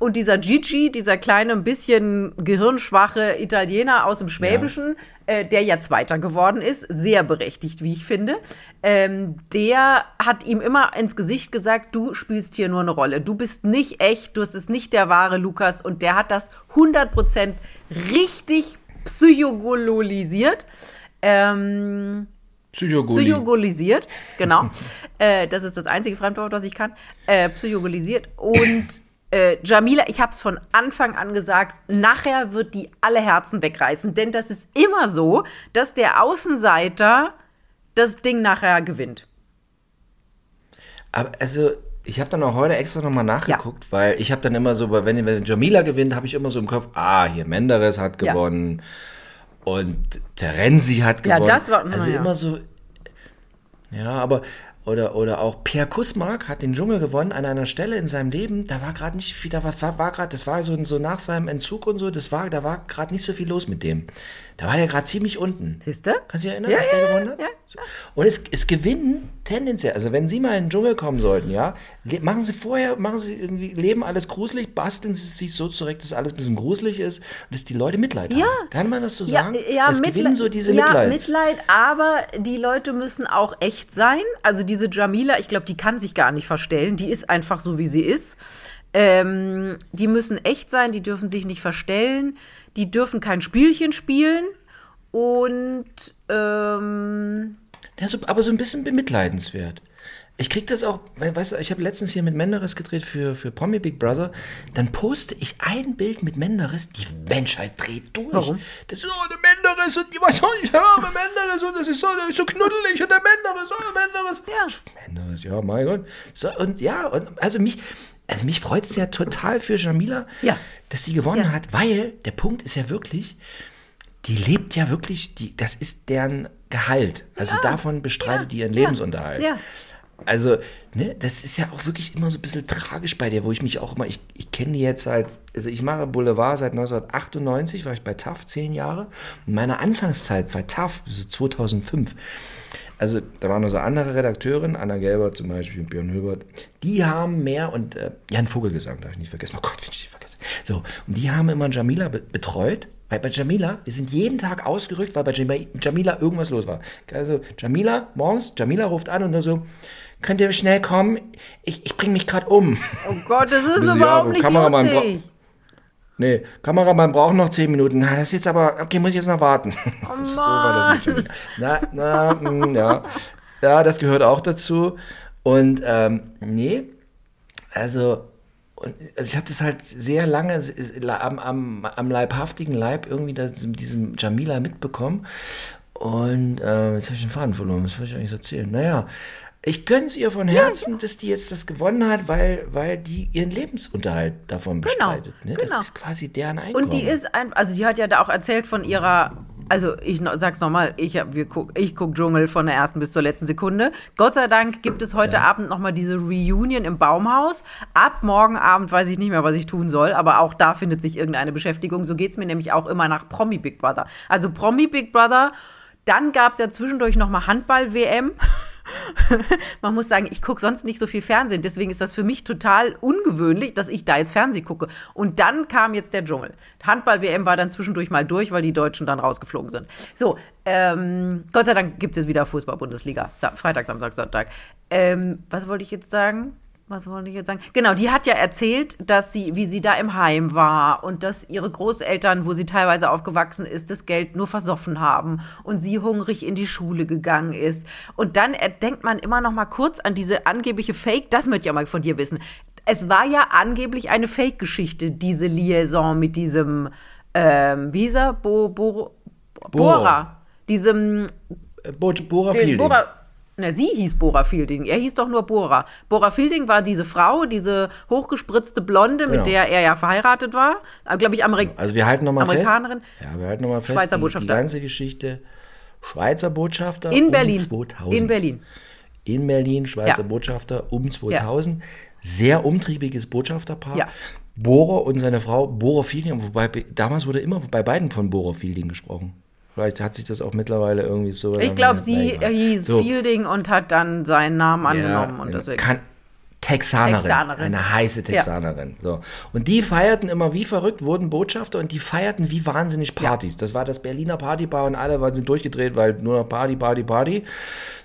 S1: Und dieser Gigi, dieser kleine, ein bisschen gehirnschwache Italiener aus dem Schwäbischen, äh, der ja Zweiter geworden ist, sehr berechtigt, wie ich finde, ähm, der hat ihm immer ins Gesicht gesagt, du spielst hier nur eine Rolle. Du bist nicht echt, du bist nicht der wahre Lukas. Und der hat das 100% richtig psychogololisiert. Ähm,
S2: Psychogoli.
S1: psychogolisiert, genau. äh, das ist das einzige Fremdwort, was ich kann. Äh, psychogolisiert. Und äh, Jamila, ich habe es von Anfang an gesagt, nachher wird die alle Herzen wegreißen. Denn das ist immer so, dass der Außenseiter das Ding nachher gewinnt.
S2: Aber also, ich habe dann auch heute extra nochmal nachgeguckt, weil ich habe dann immer so, wenn, wenn Jamila gewinnt, habe ich immer so im Kopf, ah, hier Menderes hat
S1: Ja.
S2: gewonnen und Terenzi hat
S1: Ja,
S2: gewonnen.
S1: das war-
S2: also
S1: na ja.
S2: immer so, ja, aber oder, oder auch Pierre Kusmark hat den Dschungel gewonnen an einer Stelle in seinem Leben, da war gerade nicht viel, da war, war, war gerade, das war so, so nach seinem Entzug und so, das war, da war gerade nicht so viel los mit dem. Da war der gerade ziemlich unten.
S1: Siehst du?
S2: Kannst du dich erinnern,
S1: Ja,
S2: dass
S1: ja,
S2: der
S1: ja,
S2: gewonnen hat?
S1: ja.
S2: So. Und es, es gewinnen tendenziell, also wenn Sie mal in den Dschungel kommen sollten, ja, machen Sie vorher, machen Sie irgendwie, leben alles gruselig, basteln Sie sich so zurecht, dass alles ein bisschen gruselig ist und dass die Leute Mitleid
S1: Ja.
S2: haben. Kann man das so
S1: Ja,
S2: sagen?
S1: ja,
S2: es
S1: Mitleid,
S2: gewinnen so diese
S1: ja. Mitleid, aber die Leute müssen auch echt sein. Also diese Jamila, ich glaube, die kann sich gar nicht verstellen. Die ist einfach so, wie sie ist. Ähm, die müssen echt sein, die dürfen sich nicht verstellen, die dürfen kein Spielchen spielen und ähm,
S2: Ja, so, aber so ein bisschen bemitleidenswert. Ich krieg das auch, weil, weißt du, ich habe letztens hier mit Menderes gedreht für, für Promi Big Brother. Dann poste ich ein Bild mit Menderes, die Menschheit dreht durch.
S1: Warum?
S2: Das ist, oh, der Menderes und die, was soll ich haben, Menderes und das ist so, der ist so knuddelig und der Menderes, oh, Menderes.
S1: Ja.
S2: Menderes, ja, mein Gott. So, und ja, und also mich, also mich freut es ja total für Jamila,
S1: Ja.
S2: dass sie gewonnen
S1: Ja.
S2: hat, weil der Punkt ist ja wirklich, die lebt ja wirklich, die, das ist deren Gehalt. Also davon bestreitet die ihren Lebensunterhalt.
S1: ja.
S2: Also, ne, das ist ja auch wirklich immer so ein bisschen tragisch bei der, wo ich mich auch immer, ich, ich kenne die jetzt seit, also ich mache Boulevard seit 1998, war ich bei TAF zehn Jahre. Und meine Anfangszeit bei TAF, also 2005, also da waren noch so andere Redakteurinnen, Anna Gelbert zum Beispiel und Björn Höbert, die haben mehr und äh, Jan Vogelgesang darf ich nicht vergessen. Oh Gott, will ich nicht vergessen. So, und die haben immer Jamila be betreut. Weil bei Jamila, wir sind jeden Tag ausgerückt, weil bei Jam- Jamila irgendwas los war. Also Jamila, morgens, Jamila ruft an und dann so, könnt ihr schnell kommen? Ich, ich bringe mich gerade um.
S1: Oh Gott, das ist
S2: ja,
S1: überhaupt
S2: wo
S1: nicht
S2: Kameramann
S1: lustig.
S2: Nee, Kameramann braucht noch zehn Minuten. Na, das ist jetzt aber, okay, muss ich jetzt noch warten.
S1: Oh
S2: so war das Jamila. Na, na, mm, ja. Ja, das gehört auch dazu. Und, ähm, nee, also, und, also ich habe das halt sehr lange am, am, am leibhaftigen Leib irgendwie das, mit diesem Jamila mitbekommen. Und äh, jetzt habe ich den Faden verloren. Was wollte ich eigentlich erzählen? Naja, Ich gönn's ihr von Herzen, ja, dass die jetzt das gewonnen hat, weil, weil die ihren Lebensunterhalt davon genau, bestreitet. Ne?
S1: Genau.
S2: Das ist quasi deren Einkommen.
S1: Und die ist einfach, also die hat ja da auch erzählt von ihrer also ich sag's nochmal, ich, guck, ich guck Dschungel von der ersten bis zur letzten Sekunde. Gott sei Dank gibt es heute ja. Abend nochmal diese Reunion im Baumhaus. Ab morgen Abend weiß ich nicht mehr, was ich tun soll, aber auch da findet sich irgendeine Beschäftigung. So geht's mir nämlich auch immer nach Promi Big Brother. Also Promi Big Brother, dann gab's ja zwischendurch nochmal Handball-WM. Man muss sagen, ich gucke sonst nicht so viel Fernsehen. Deswegen ist das für mich total ungewöhnlich, dass ich da jetzt Fernsehen gucke. Und dann kam jetzt der Dschungel. Handball-WM war dann zwischendurch mal durch, weil die Deutschen dann rausgeflogen sind. So, ähm, Gott sei Dank gibt es wieder Fußball-Bundesliga. Freitag, Samstag, Sonntag. Ähm, was wollte ich jetzt sagen? Was wollte ich jetzt sagen? Genau, die hat ja erzählt, dass sie, wie sie da im Heim war und dass ihre Großeltern, wo sie teilweise aufgewachsen ist, das Geld nur versoffen haben und sie hungrig in die Schule gegangen ist. Und dann denkt man immer noch mal kurz an diese angebliche Fake, das möchte ich ja mal von dir wissen. Es war ja angeblich eine Fake-Geschichte, diese Liaison mit diesem, ähm, wie hieß er? Bo, Bo, Bora. Bora. Diesem
S2: Bo, Bora. Bora,
S1: na, sie hieß Bora Fielding. Er hieß doch nur Bora. Bora Fielding war diese Frau, diese hochgespritzte Blonde, genau. mit der er ja verheiratet war. Äh, Glaube ich, Amerik
S2: also wir halten noch mal
S1: Amerikanerin.
S2: Fest, ja, wir halten nochmal fest.
S1: Schweizer Botschafter.
S2: Die, die ganze Geschichte. Schweizer Botschafter
S1: in Berlin.
S2: um 2000.
S1: In Berlin.
S2: In Berlin, Schweizer ja. Botschafter um 2000. Ja. Sehr umtriebiges Botschafterpaar. Ja. Bohrer und seine Frau Bohrer Fielding, wobei damals wurde immer bei beiden von Bohrer Fielding gesprochen. Vielleicht hat sich das auch mittlerweile irgendwie so.
S1: Ich glaube, sie hieß so. Fielding und hat dann seinen Namen angenommen ja, und deswegen.
S2: Kann, Texanerin, Texanerin, eine heiße Texanerin. Ja. So. Und die feierten immer wie verrückt, wurden Botschafter und die feierten wie wahnsinnig Partys. Ja. Das war das Berliner Partybar und alle waren sind durchgedreht, weil nur noch Party, Party, Party.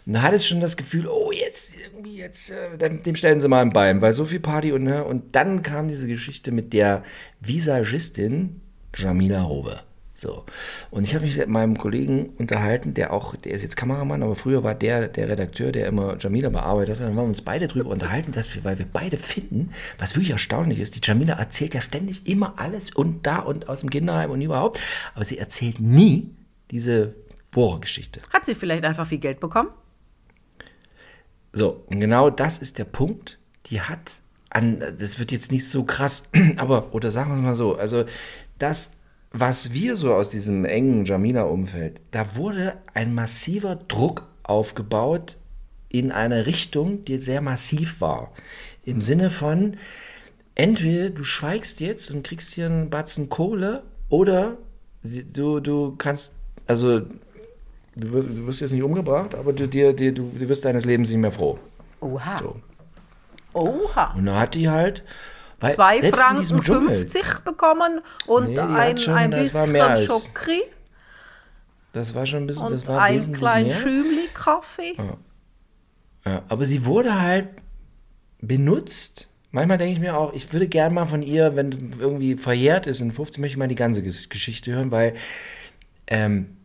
S2: Und da hatte ich schon das Gefühl, oh, jetzt, irgendwie, jetzt, äh, dem stellen sie mal ein Bein, weil so viel Party und, ne, und dann kam diese Geschichte mit der Visagistin Jamila Rowe. So. Und ich habe mich mit meinem Kollegen unterhalten, der auch, der ist jetzt Kameramann, aber früher war der der Redakteur, der immer Jamila bearbeitet hat. Dann haben wir uns beide darüber unterhalten, dass wir, weil wir beide finden, was wirklich erstaunlich ist, die Jamila erzählt ja ständig immer alles und da und aus dem Kinderheim und überhaupt, aber sie erzählt nie diese Bohrergeschichte.
S1: Hat sie vielleicht einfach viel Geld bekommen?
S2: So, und genau das ist der Punkt. Die hat an, das wird jetzt nicht so krass, aber, oder sagen wir es mal so, also das was wir so aus diesem engen Jamila-Umfeld, da wurde ein massiver Druck aufgebaut in eine Richtung, die sehr massiv war. Im Sinne von, entweder du schweigst jetzt und kriegst hier einen Batzen Kohle oder du, du kannst, also du, du wirst jetzt nicht umgebracht, aber du, dir, dir, du, du wirst deines Lebens nicht mehr froh.
S1: Oha. So. Oha.
S2: Und da hat die halt
S1: weil Zwei Franken 50 bekommen und nee, ein, schon, ein bisschen Schokri.
S2: Das war schon ein bisschen, das war
S1: ein kleinen Schümli-Kaffee. Ja.
S2: Ja, aber sie wurde halt benutzt. Manchmal denke ich mir auch, ich würde gerne mal von ihr, wenn irgendwie verjährt ist in 15, möchte ich mal die ganze Geschichte hören, weil ähm,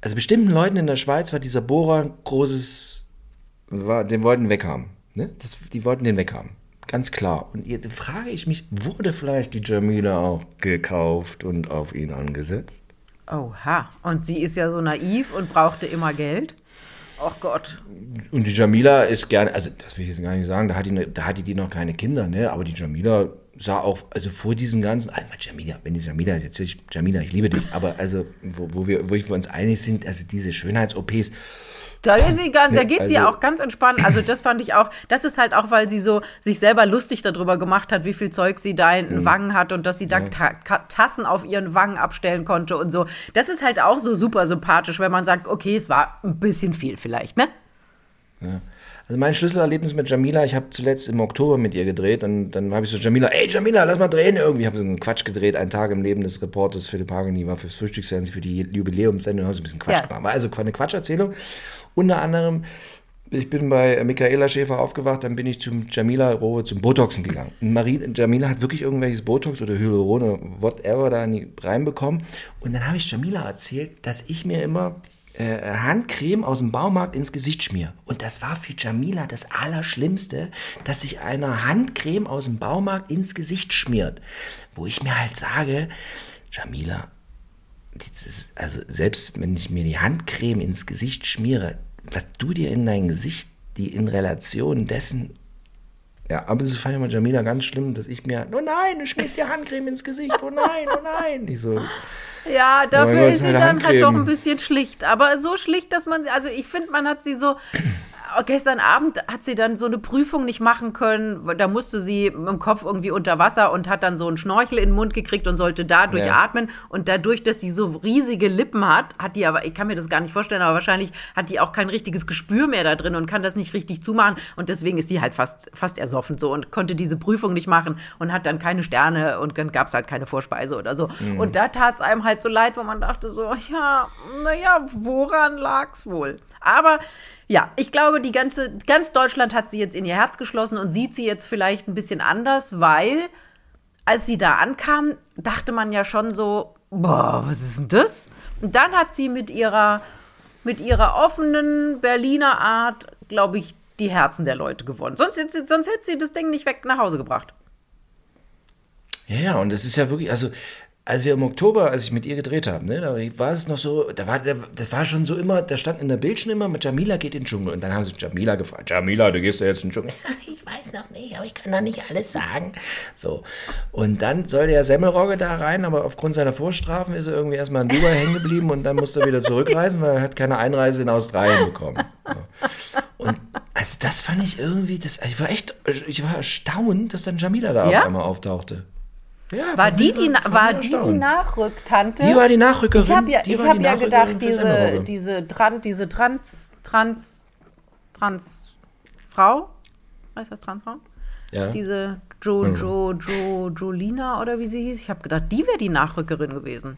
S2: also bestimmten Leuten in der Schweiz war dieser Bohrer großes, war, den wollten weghaben. Ne? Das, die wollten den weghaben. Ganz klar. Und jetzt frage ich mich, wurde vielleicht die Jamila auch gekauft und auf ihn angesetzt?
S1: Oha. Und sie ist ja so naiv und brauchte immer Geld. Ach Gott.
S2: Und die Jamila ist gerne, also das will ich jetzt gar nicht sagen, da hat die, da hatte die noch keine Kinder, ne? Aber die Jamila sah auch, also vor diesen ganzen, also Jamila, wenn die Jamila, natürlich, Jamila, ich liebe dich, aber also, wo, wo wir, wo wir uns einig sind, also diese Schönheits-OPs,
S1: da, ist sie ganz, da geht also, sie auch ganz entspannt. Also das fand ich auch, das ist halt auch, weil sie so sich selber lustig darüber gemacht hat, wie viel Zeug sie da in den. Wangen hat und dass sie da ja. Tassen auf ihren Wangen abstellen konnte und so. Das ist halt auch so super sympathisch, wenn man sagt, okay, es war ein bisschen viel vielleicht, ne?
S2: Ja. Also mein Schlüsselerlebnis mit Jamila, ich habe zuletzt im Oktober mit ihr gedreht und dann habe ich so Jamila, ey Jamila, lass mal drehen irgendwie. Ich habe so einen Quatsch gedreht, einen Tag im Leben des Reporters Philipp Hageni war fürs Frühstücksfernsehen für die Jubiläumssendung, habe so ein bisschen Quatsch ja. gemacht. War also eine Quatscherzählung. Unter anderem, ich bin bei Michaela Schäfer aufgewacht, dann bin ich zum Jamila Rowe zum Botoxen gegangen. Marie, Jamila hat wirklich irgendwelches Botox oder Hyalurone, whatever, da reinbekommen. Und dann habe ich Jamila erzählt, dass ich mir immer äh, Handcreme aus dem Baumarkt ins Gesicht schmier. Und das war für Jamila das Allerschlimmste, dass sich eine Handcreme aus dem Baumarkt ins Gesicht schmiert. Wo ich mir halt sage, Jamila, dieses, also selbst wenn ich mir die Handcreme ins Gesicht schmiere, was du dir in dein Gesicht die in Relation dessen ja, aber das fand ich mal Jamila ganz schlimm, dass ich mir, oh nein, du schmierst dir Handcreme ins Gesicht, oh nein, oh nein. Ich so,
S1: Ja, dafür
S2: Gott,
S1: ist sie
S2: halt
S1: dann halt
S2: Handcreme.
S1: doch ein bisschen schlicht. Aber so schlicht, dass man sie, also ich finde, man hat sie so, gestern Abend hat sie dann so eine Prüfung nicht machen können. Da musste sie im Kopf irgendwie unter Wasser und hat dann so einen Schnorchel in den Mund gekriegt und sollte dadurch
S2: Ja.
S1: atmen. Und dadurch, dass die so riesige Lippen hat, hat die aber, ich kann mir das gar nicht vorstellen, aber wahrscheinlich hat die auch kein richtiges Gespür mehr da drin und kann das nicht richtig zumachen. Und deswegen ist sie halt fast, fast ersoffen so und konnte diese Prüfung nicht machen und hat dann keine Sterne und dann gab es halt keine Vorspeise oder so. Und da tat es einem halt so leid, wo man dachte so, ja, naja, woran lag's wohl? Aber ja, ich glaube, die ganze, ganz Deutschland hat sie jetzt in ihr Herz geschlossen und sieht sie jetzt vielleicht ein bisschen anders, weil als sie da ankam, dachte man ja schon so, boah, was ist denn das? Und dann hat sie mit ihrer, mit ihrer offenen Berliner Art, glaube ich, die Herzen der Leute gewonnen. Sonst, hätte sie- sonst hätte sie das Ding nicht weg nach Hause gebracht.
S2: Ja, ja, und es ist ja wirklich, also als wir im Oktober, als ich mit ihr gedreht habe, ne, da war es noch so, da war, da- das war schon so immer, da stand in der Bild schon immer, mit Jamila geht in den Dschungel. Und dann haben sie Jamila gefragt, Jamila, du gehst ja jetzt in den Dschungel. Ich weiß noch nicht, aber ich kann noch nicht alles sagen. So. Und dann sollte ja Semmelrogge da rein, aber aufgrund seiner Vorstrafen ist er irgendwie erstmal in Dubai hängen geblieben und dann musste er wieder zurückreisen, weil er hat keine Einreise in Australien bekommen. So. Und also das fand ich irgendwie, das, ich war echt, ich war erstaunt, dass dann Jamila da
S1: Ja?
S2: auf einmal auftauchte. Ja,
S1: War die die, war die, die. Nachrücktante?
S2: Die war die Nachrückerin.
S1: Ich habe ja, ich hab ja gedacht, diese, diese, Tran, diese Trans, Trans, Transfrau, heißt das Transfrau?
S2: ja.
S1: Diese Jo, Jo, Jo, Jolina oder wie sie hieß. Ich habe gedacht, die wäre die Nachrückerin gewesen.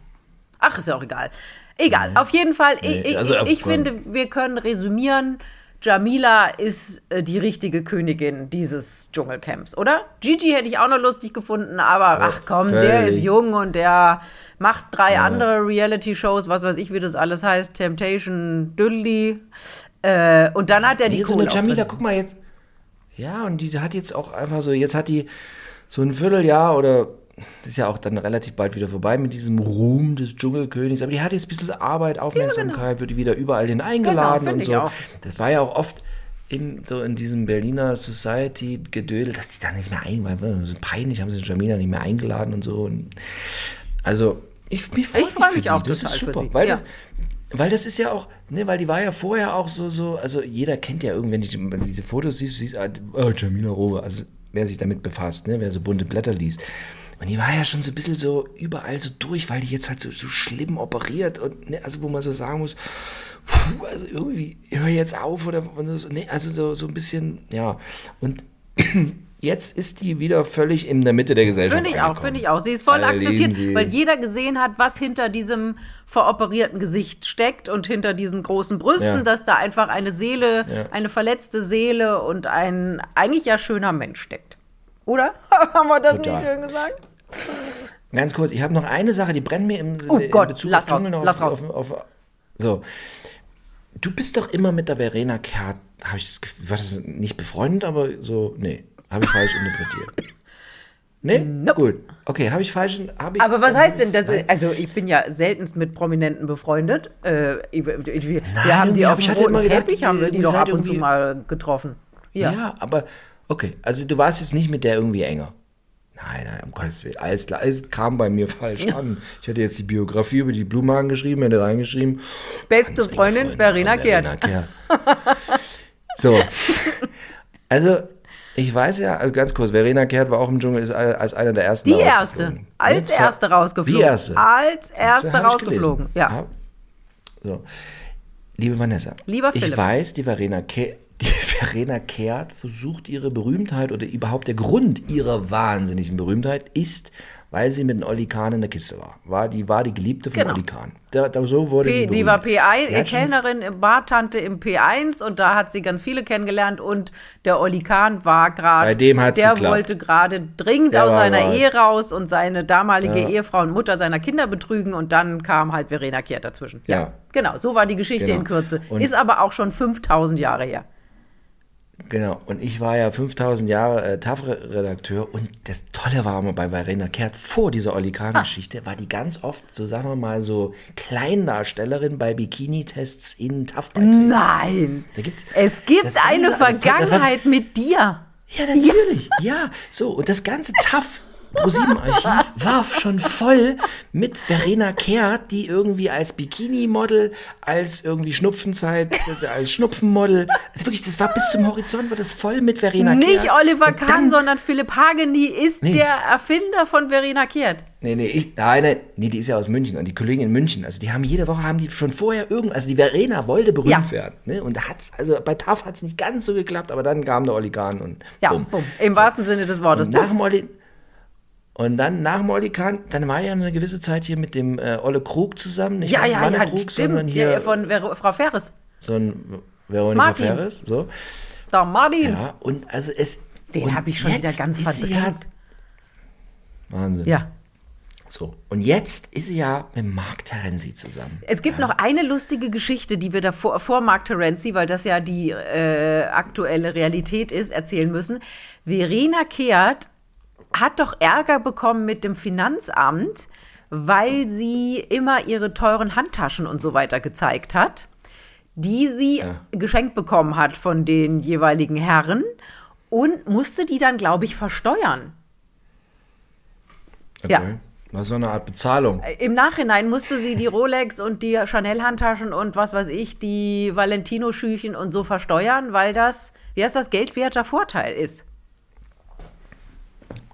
S1: Ach, ist ja auch egal. Egal, auf jeden Fall,
S2: Nee,
S1: ich, ich,
S2: also,
S1: ich, finde, wir können resümieren, Jamila ist äh, die richtige Königin dieses Dschungelcamps, oder? Gigi hätte ich auch noch lustig gefunden, aber ach komm, der
S2: völlig.
S1: ist jung und der macht drei andere Reality-Shows, was weiß ich, wie das alles heißt, Temptation, Düdli. Äh, und dann hat er die
S2: Nee, so eine Jamila, guck mal jetzt. Ja, und die hat jetzt auch einfach so, jetzt hat die so ein Vierteljahr oder ist ja auch dann relativ bald wieder vorbei mit diesem Ruhm des Dschungelkönigs, aber die hat jetzt ein bisschen Arbeit, Aufmerksamkeit, wird die wieder überall hin eingeladen
S1: Genau,
S2: und so.
S1: ich.
S2: Das war ja auch oft in, so in diesem Berliner Society-Gedödel, dass die da nicht mehr ein, weil so peinlich haben sie Jamila nicht mehr eingeladen und so. Und also, ich, mich freut
S1: Ich freu mich
S2: die.
S1: auch
S2: das
S1: total
S2: ist super, weil
S1: ja.
S2: das, weil das ist ja auch, ne, weil die war ja vorher auch so, so, also jeder kennt ja irgendwann, die, wenn du diese Fotos siehst, siehst ah, oh, Jamila Rowe, also wer sich damit befasst, ne, wer so bunte Blätter liest. Und die war ja schon so ein bisschen so überall so durch, weil die jetzt halt so, so schlimm operiert und, ne, also wo man so sagen muss, puh, also irgendwie, hör jetzt auf oder, ne, also so, so ein bisschen, ja. Und jetzt ist die wieder völlig in der Mitte der Gesellschaft.
S1: Finde ich auch, finde ich auch. Sie ist voll
S2: Alle
S1: akzeptiert, weil jeder gesehen hat, was hinter diesem veroperierten Gesicht steckt und hinter diesen großen Brüsten,
S2: Ja.
S1: dass da einfach eine Seele,
S2: Ja.
S1: eine verletzte Seele und ein eigentlich ja schöner Mensch steckt. Oder? Haben wir das
S2: Total.
S1: nicht schön gesagt?
S2: Ganz kurz, ich habe noch eine Sache, die brennt mir im
S1: Oh
S2: in
S1: Gott,
S2: Bezug
S1: lass
S2: auf
S1: raus,
S2: noch
S1: lass
S2: auf, Auf, auf, so. Du bist doch immer mit der Verena Kehrt, habe ich das Gefühl, war das nicht befreundet, aber so, nee, habe ich falsch interpretiert. Nee? Gut. Okay, habe ich falsch. Hab ich,
S1: Aber was heißt denn das? Also ich bin ja seltenst mit Prominenten befreundet. Äh, ich, ich, wir
S2: Nein,
S1: haben die auf dem roten
S2: immer gedacht,
S1: Teppich, haben wir die doch ab und zu mal getroffen.
S2: Ja.
S1: Ja.
S2: aber okay, also du warst jetzt nicht mit der irgendwie enger. Nein, nein, um Gottes Willen. Alles klar, es kam bei mir falsch an. Ich hätte jetzt die Biografie über die Blumenhagen geschrieben, hätte reingeschrieben.
S1: Beste Freundin,
S2: Freundin
S1: Verena Kehrt.
S2: Kehrt. so. Also, ich weiß ja, also ganz kurz, Verena Kehrt war auch im Dschungel, ist als einer der ersten
S1: Die erste. Als
S2: Ne?
S1: erste rausgeflogen.
S2: Die erste.
S1: Als erste
S2: ich
S1: rausgeflogen. Ja.
S2: So. Liebe Vanessa.
S1: Lieber
S2: Ich
S1: Philipp.
S2: weiß, die Verena, Ke die Verena Kehrt versucht ihre Berühmtheit oder überhaupt der Grund ihrer wahnsinnigen Berühmtheit ist, weil sie mit dem Olli Kahn in der Kiste war. war die war die Geliebte von
S1: Genau.
S2: Olli Kahn. Da, da, so wurde
S1: P,
S2: die
S1: die
S2: berühmt.
S1: war P1,
S2: Die hat schon-
S1: Kellnerin, im Bartante im P1 und da hat sie ganz viele kennengelernt und der Olli Kahn war gerade, der
S2: geklappt.
S1: wollte gerade dringend
S2: Der
S1: aus seiner
S2: right.
S1: Ehe raus und seine damalige
S2: Ja.
S1: Ehefrau und Mutter seiner Kinder betrügen und dann kam halt Verena Kehrt dazwischen. Ja,
S2: Ja.
S1: genau, so war die Geschichte
S2: Genau.
S1: in Kürze.
S2: Und-
S1: Ist aber auch schon 5000 Jahre her.
S2: Genau, und ich war ja 5000 Jahre äh, TAF-Redakteur und das Tolle war immer bei Verena Kehrt, vor dieser Olli Kahn-Geschichte, war die ganz oft, so sagen wir mal, so Kleindarstellerin bei Bikini-Tests in taff
S1: Nein!
S2: Da gibt-
S1: es gibt eine
S2: Ganze-
S1: Vergangenheit mit dir.
S2: Ja, natürlich. Ja. so. Und das ganze TAF ProSieben-Archiv war schon voll mit Verena Kehrt, die irgendwie als Bikini-Model, als irgendwie Schnupfenzeit, als Schnupfenmodel, also wirklich, das war bis zum Horizont, war das voll mit Verena Kehrt.
S1: Nicht Oliver Kahn,
S2: dann-
S1: sondern Philipp Hageni ist
S2: Nee.
S1: der Erfinder von Verena Kehrt.
S2: Nee, nee, ich, nein, nein, nee, die ist ja aus München und die Kollegin in München, also die haben jede Woche, haben die schon vorher irgend, also die Verena wollte berühmt
S1: Ja.
S2: werden, ne, und da hat's, also bei TAF hat es nicht ganz so geklappt, aber dann kam der Olli Kahn und
S1: Ja,
S2: bumm.
S1: Im wahrsten Sinne des Wortes.
S2: Und nach dem Olli, und dann nach dem Olli Kahn, dann war ja eine gewisse Zeit hier mit dem äh, Olle Krug zusammen, nicht
S1: Ja, ja,
S2: Wanne
S1: ja,
S2: Krug, sondern
S1: stimmt.
S2: hier
S1: Ja, von Ver Frau Ferres.
S2: so ein Veronika
S1: Martin.
S2: Ferres, so.
S1: Da, Martin.
S2: Ja, und also es.
S1: Den habe ich schon wieder ganz
S2: Ja,
S1: verdrängt.
S2: Wahnsinn.
S1: Ja.
S2: So. Und jetzt ist sie ja mit Mark Terenzi zusammen.
S1: Es gibt noch eine lustige Geschichte, die wir da vor, vor Mark Terenzi, weil das ja die äh, aktuelle Realität ist, erzählen müssen. Verena Kehrt hat doch Ärger bekommen mit dem Finanzamt, weil sie immer ihre teuren Handtaschen und so weiter gezeigt hat, die sie
S2: Ja.
S1: geschenkt bekommen hat von den jeweiligen Herren und musste die dann, glaube ich, versteuern. Ja.
S2: Was für eine Art Bezahlung.
S1: Im Nachhinein musste sie die Rolex und die Chanel-Handtaschen und was weiß ich, die Valentino-Schüchen und so versteuern, weil das, wie heißt das, geldwerter Vorteil ist.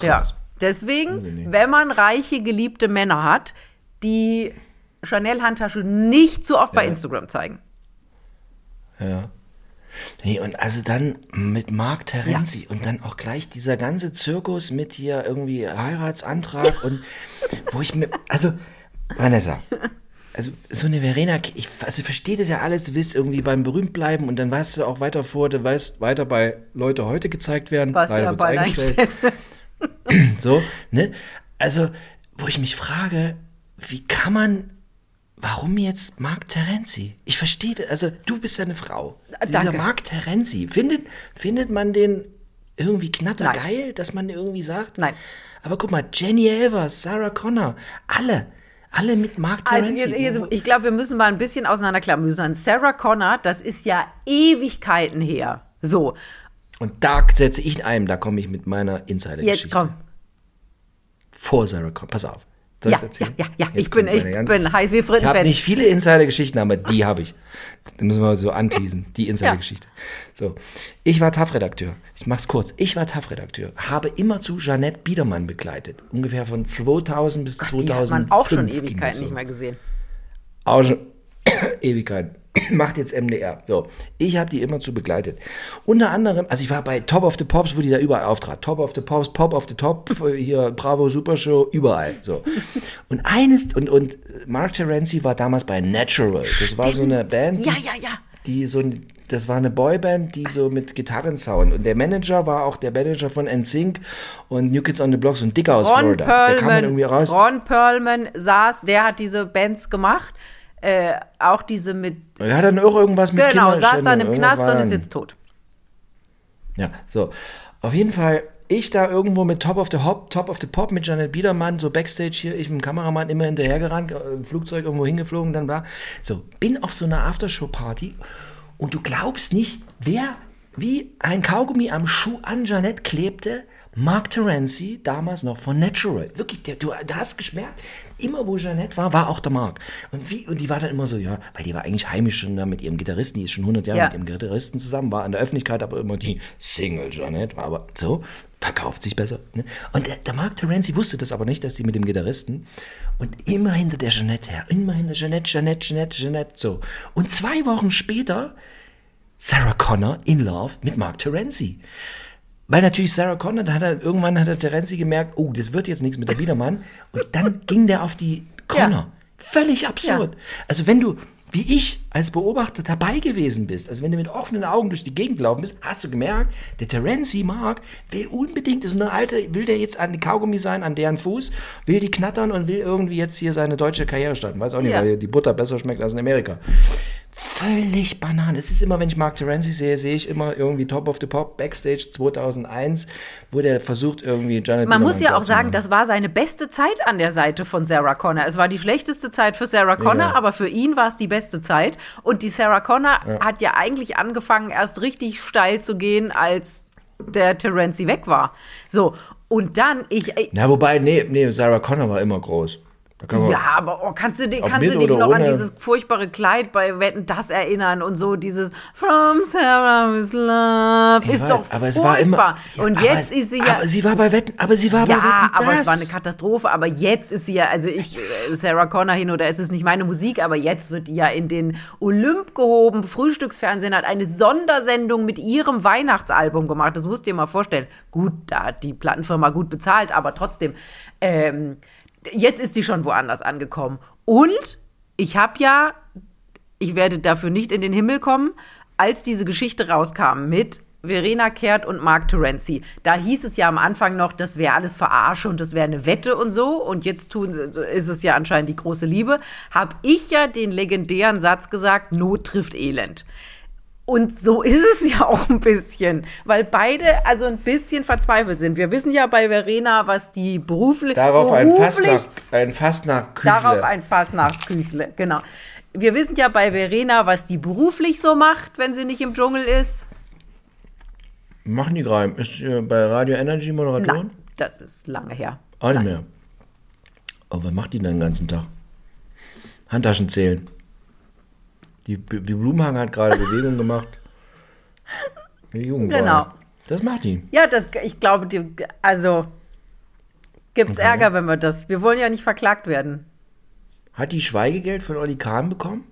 S1: Ja.
S2: Krass. Ich
S1: Deswegen, wenn man reiche, geliebte Männer hat, die Chanel-Handtasche nicht so oft bei
S2: Ja.
S1: Instagram zeigen.
S2: Ja. Nee, und also dann mit Mark Terenzi und dann auch gleich dieser ganze Zirkus mit hier irgendwie Heiratsantrag und wo ich mir, also Vanessa, also so eine Verena, ich also verstehe das ja alles, du willst irgendwie beim berühmt bleiben und dann weißt du auch weiter vor, du weißt weiter bei Leute heute gezeigt werden,
S1: Was ja bald eingestellt wird.
S2: so, ne? Also, wo ich mich frage, wie kann man, warum jetzt Mark Terenzi? Ich verstehe, also du bist ja eine Frau. Dieser
S1: danke.
S2: Mark Terenzi, findet, findet man den irgendwie knattergeil,
S1: Nein.
S2: dass man irgendwie sagt?
S1: Nein.
S2: Aber guck mal, Jenny Elvers, Sarah Connor, alle, alle mit Mark
S1: Also
S2: Terenzi.
S1: jetzt, jetzt, ich glaube, wir müssen mal ein bisschen auseinanderklammern. Sarah Connor, das ist ja Ewigkeiten her. So,
S2: und da setze ich ein, da komme ich mit meiner Insider-Geschichte.
S1: jetzt komm.
S2: Vor Sarah Connor, pass auf. Soll
S1: Ja, ja, ja, ja.
S2: Jetzt
S1: Ich bin, ich bin heiß wie
S2: Ich habe
S1: Frittenfett.
S2: nicht viele Insider-Geschichten, aber die habe ich. Da müssen wir so anteasen, die Insider-Geschichte. So, ich war TAF-Redakteur. Ich mach's kurz. Ich war TAF-Redakteur. Habe immer zu Jeanette Biedermann begleitet. Ungefähr von 2000 bis 2005.
S1: Die hat man auch schon Ewigkeiten
S2: so.
S1: nicht mehr gesehen.
S2: Auch schon Ewigkeiten. Macht jetzt MDR. So, ich habe die immer zu begleitet. Unter anderem, also ich war bei Top of the Pops, wo die da überall auftrat. Top of the Pops, Pop of the Top, hier Bravo Super Show, überall. So. Und eines, und, und Mark Terenzi war damals bei Natural. Das war so eine Band,
S1: Ja,
S2: die,
S1: ja, ja.
S2: die so ein- das war eine Boyband, die so mit Gitarrensound. Und der Manager war auch der Manager von NSYNC und New Kids on the Block, so ein Dicker aus
S1: Ron
S2: Florida. Da kam man irgendwie
S1: Perlman,
S2: raus.
S1: Ron Perlman saß, der hat diese Bands gemacht. Äh, auch diese mit,
S2: Er hat dann auch irgendwas mit
S1: genau, saß dann im Knast und ist jetzt tot.
S2: Ja, so. Auf jeden Fall, ich da irgendwo mit Top of the Hop, Top of the Pop mit Janet Biedermann, so Backstage hier, ich mit dem Kameramann immer hinterhergerannt, äh, im Flugzeug irgendwo hingeflogen, dann bla. So, bin auf so einer Aftershow-Party und du glaubst nicht, wer wie ein Kaugummi am Schuh an Janet klebte. Mark Terenzi, damals noch von Natural. Wirklich, der, du, du hast geschmerzt, immer wo Jeanette war, war auch der Mark. Und, wie, und die war dann immer so, ja, weil die war eigentlich heimisch schon da mit ihrem Gitarristen, die ist schon 100 Jahre
S1: Ja.
S2: mit ihrem Gitarristen zusammen, war in der Öffentlichkeit aber immer die Single Jeanette, war aber so, verkauft sich besser. Ne? Und der, der Mark Terenzi wusste das aber nicht, dass die mit dem Gitarristen und immer hinter der Jeanette her, immer hinter Jeanette, Jeanette, Jeanette, Jeanette, so. Und zwei Wochen später Sarah Connor in Love mit Mark Terenzi. Weil natürlich Sarah Connor, da hat er, irgendwann hat der Terenzi gemerkt, oh, das wird jetzt nichts mit der Biedermann. Und dann ging der auf die Connor.
S1: Ja.
S2: Völlig absurd. Also wenn du, wie ich, als Beobachter dabei gewesen bist, also wenn du mit offenen Augen durch die Gegend gelaufen bist, hast du gemerkt, der Terenzi Mark will unbedingt, ist eine alte, will der jetzt an die Kaugummi sein, an deren Fuß, will die knattern und will irgendwie jetzt hier seine deutsche Karriere starten. Weiß auch nicht,
S1: Ja.
S2: weil die Butter besser schmeckt als in Amerika. Völlig Banane. Es ist immer, wenn ich Mark Terenzi sehe, sehe ich immer irgendwie Top of the Pop Backstage 2001, wo der versucht irgendwie Janet
S1: Man muss ja auch sagen, das war seine beste Zeit an der Seite von Sarah Connor. Es war die schlechteste Zeit für Sarah Connor,
S2: Ja.
S1: aber für ihn war es die beste Zeit. Und die Sarah Connor hat ja eigentlich angefangen, erst richtig steil zu gehen, als der Terenzi weg war. So, und dann, ich, ich
S2: Na, wobei, nee, nee, Sarah Connor war immer groß.
S1: Ja, aber oh, kannst du, dich-
S2: Ob
S1: kannst du dich noch an
S2: ohne?
S1: dieses furchtbare Kleid bei Wetten das erinnern und so dieses From Sarah with Love
S2: Ich
S1: ist
S2: weiß,
S1: doch
S2: aber es
S1: furchtbar.
S2: war immer. Ja,
S1: und jetzt
S2: es-
S1: ist sie ja
S2: Aber sie war bei Wetten, aber sie war bei Wetten.
S1: Ja, aber
S2: das.
S1: es war eine Katastrophe. Aber jetzt ist sie ja, also ich, äh, Sarah Connor hin oder es ist nicht meine Musik, aber jetzt wird die ja in den Olymp gehoben. Frühstücksfernsehen hat eine Sondersendung mit ihrem Weihnachtsalbum gemacht. Das musst du dir mal vorstellen. Gut, da hat die Plattenfirma gut bezahlt, aber trotzdem. Ähm, jetzt ist sie schon woanders angekommen. Und ich habe ja ich werde dafür nicht in den Himmel kommen, als diese Geschichte rauskam mit Verena Kehrt und Mark Terenzi. Da hieß es ja am Anfang noch, das wäre alles Verarsche und das wäre eine Wette und so. Und jetzt tun, ist es ja anscheinend die große Liebe. Hab ich ja den legendären Satz gesagt, Not trifft Elend. Und so ist es ja auch ein bisschen, weil beide also ein bisschen verzweifelt sind. Wir wissen ja bei Verena, was die beruflich
S2: Darauf ein Fass
S1: beruflich-
S2: nach, ein Fass nach Küchle.
S1: Darauf ein Fass nach Küchle, genau. Wir wissen ja bei Verena, was die beruflich so macht, wenn sie nicht im Dschungel ist.
S2: Machen die gerade. Ist äh, bei Radio Energy Moderatorin?
S1: Nein, das ist lange her.
S2: Auch nicht mehr. Aber was macht die denn den ganzen Tag? Handtaschen zählen. Die, die Blumenhagen hat gerade Bewegung gemacht. Die Jugend
S1: Genau.
S2: Das macht die.
S1: Ja, das, ich glaube, die, also gibt's
S2: Okay.
S1: Ärger, wenn wir das. Wir wollen ja nicht verklagt werden.
S2: Hat die Schweigegeld von Olli Kahn bekommen?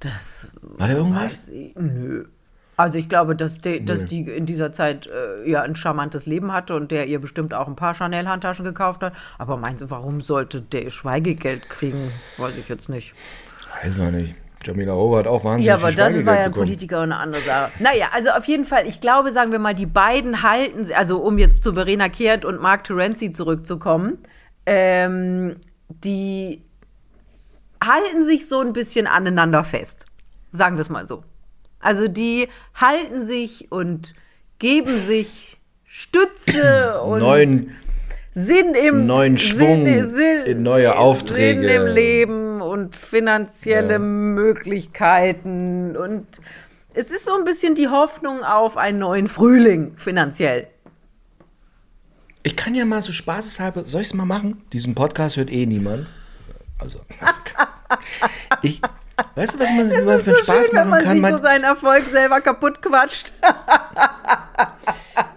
S1: Das
S2: War da irgendwas?
S1: ich, nö. Also ich glaube, dass, die, dass die in dieser Zeit äh, ja ein charmantes Leben hatte und der ihr bestimmt auch ein paar Chanel-Handtaschen gekauft hat. Aber meinst du, warum sollte der Schweigegeld kriegen? Weiß ich jetzt nicht.
S2: Weiß man nicht. Jamila Rowe hat auch wahnsinnig
S1: Ja, aber das war ja ein
S2: bekommen.
S1: Politiker und eine andere Sache. Naja, also auf jeden Fall, ich glaube, sagen wir mal, die beiden halten, also um jetzt zu Verena Kehrt und Mark Terenzi zurückzukommen, ähm, die halten sich so ein bisschen aneinander fest. Sagen wir es mal so. Also die halten sich und geben sich Stütze und
S2: Neuen,
S1: Sinn im
S2: neuen Schwung in neue Aufträge.
S1: Sinn im Leben und finanzielle
S2: Ja.
S1: Möglichkeiten und es ist so ein bisschen die Hoffnung auf einen neuen Frühling finanziell.
S2: ich kann ja mal so spaßeshalber, soll ich es mal machen? Diesen Podcast hört eh niemand. Also, ich, weißt du, was man, wie man für einen Spaß
S1: wenn
S2: machen
S1: man
S2: kann?
S1: sich
S2: Man,
S1: so seinen Erfolg selber kaputt quatscht.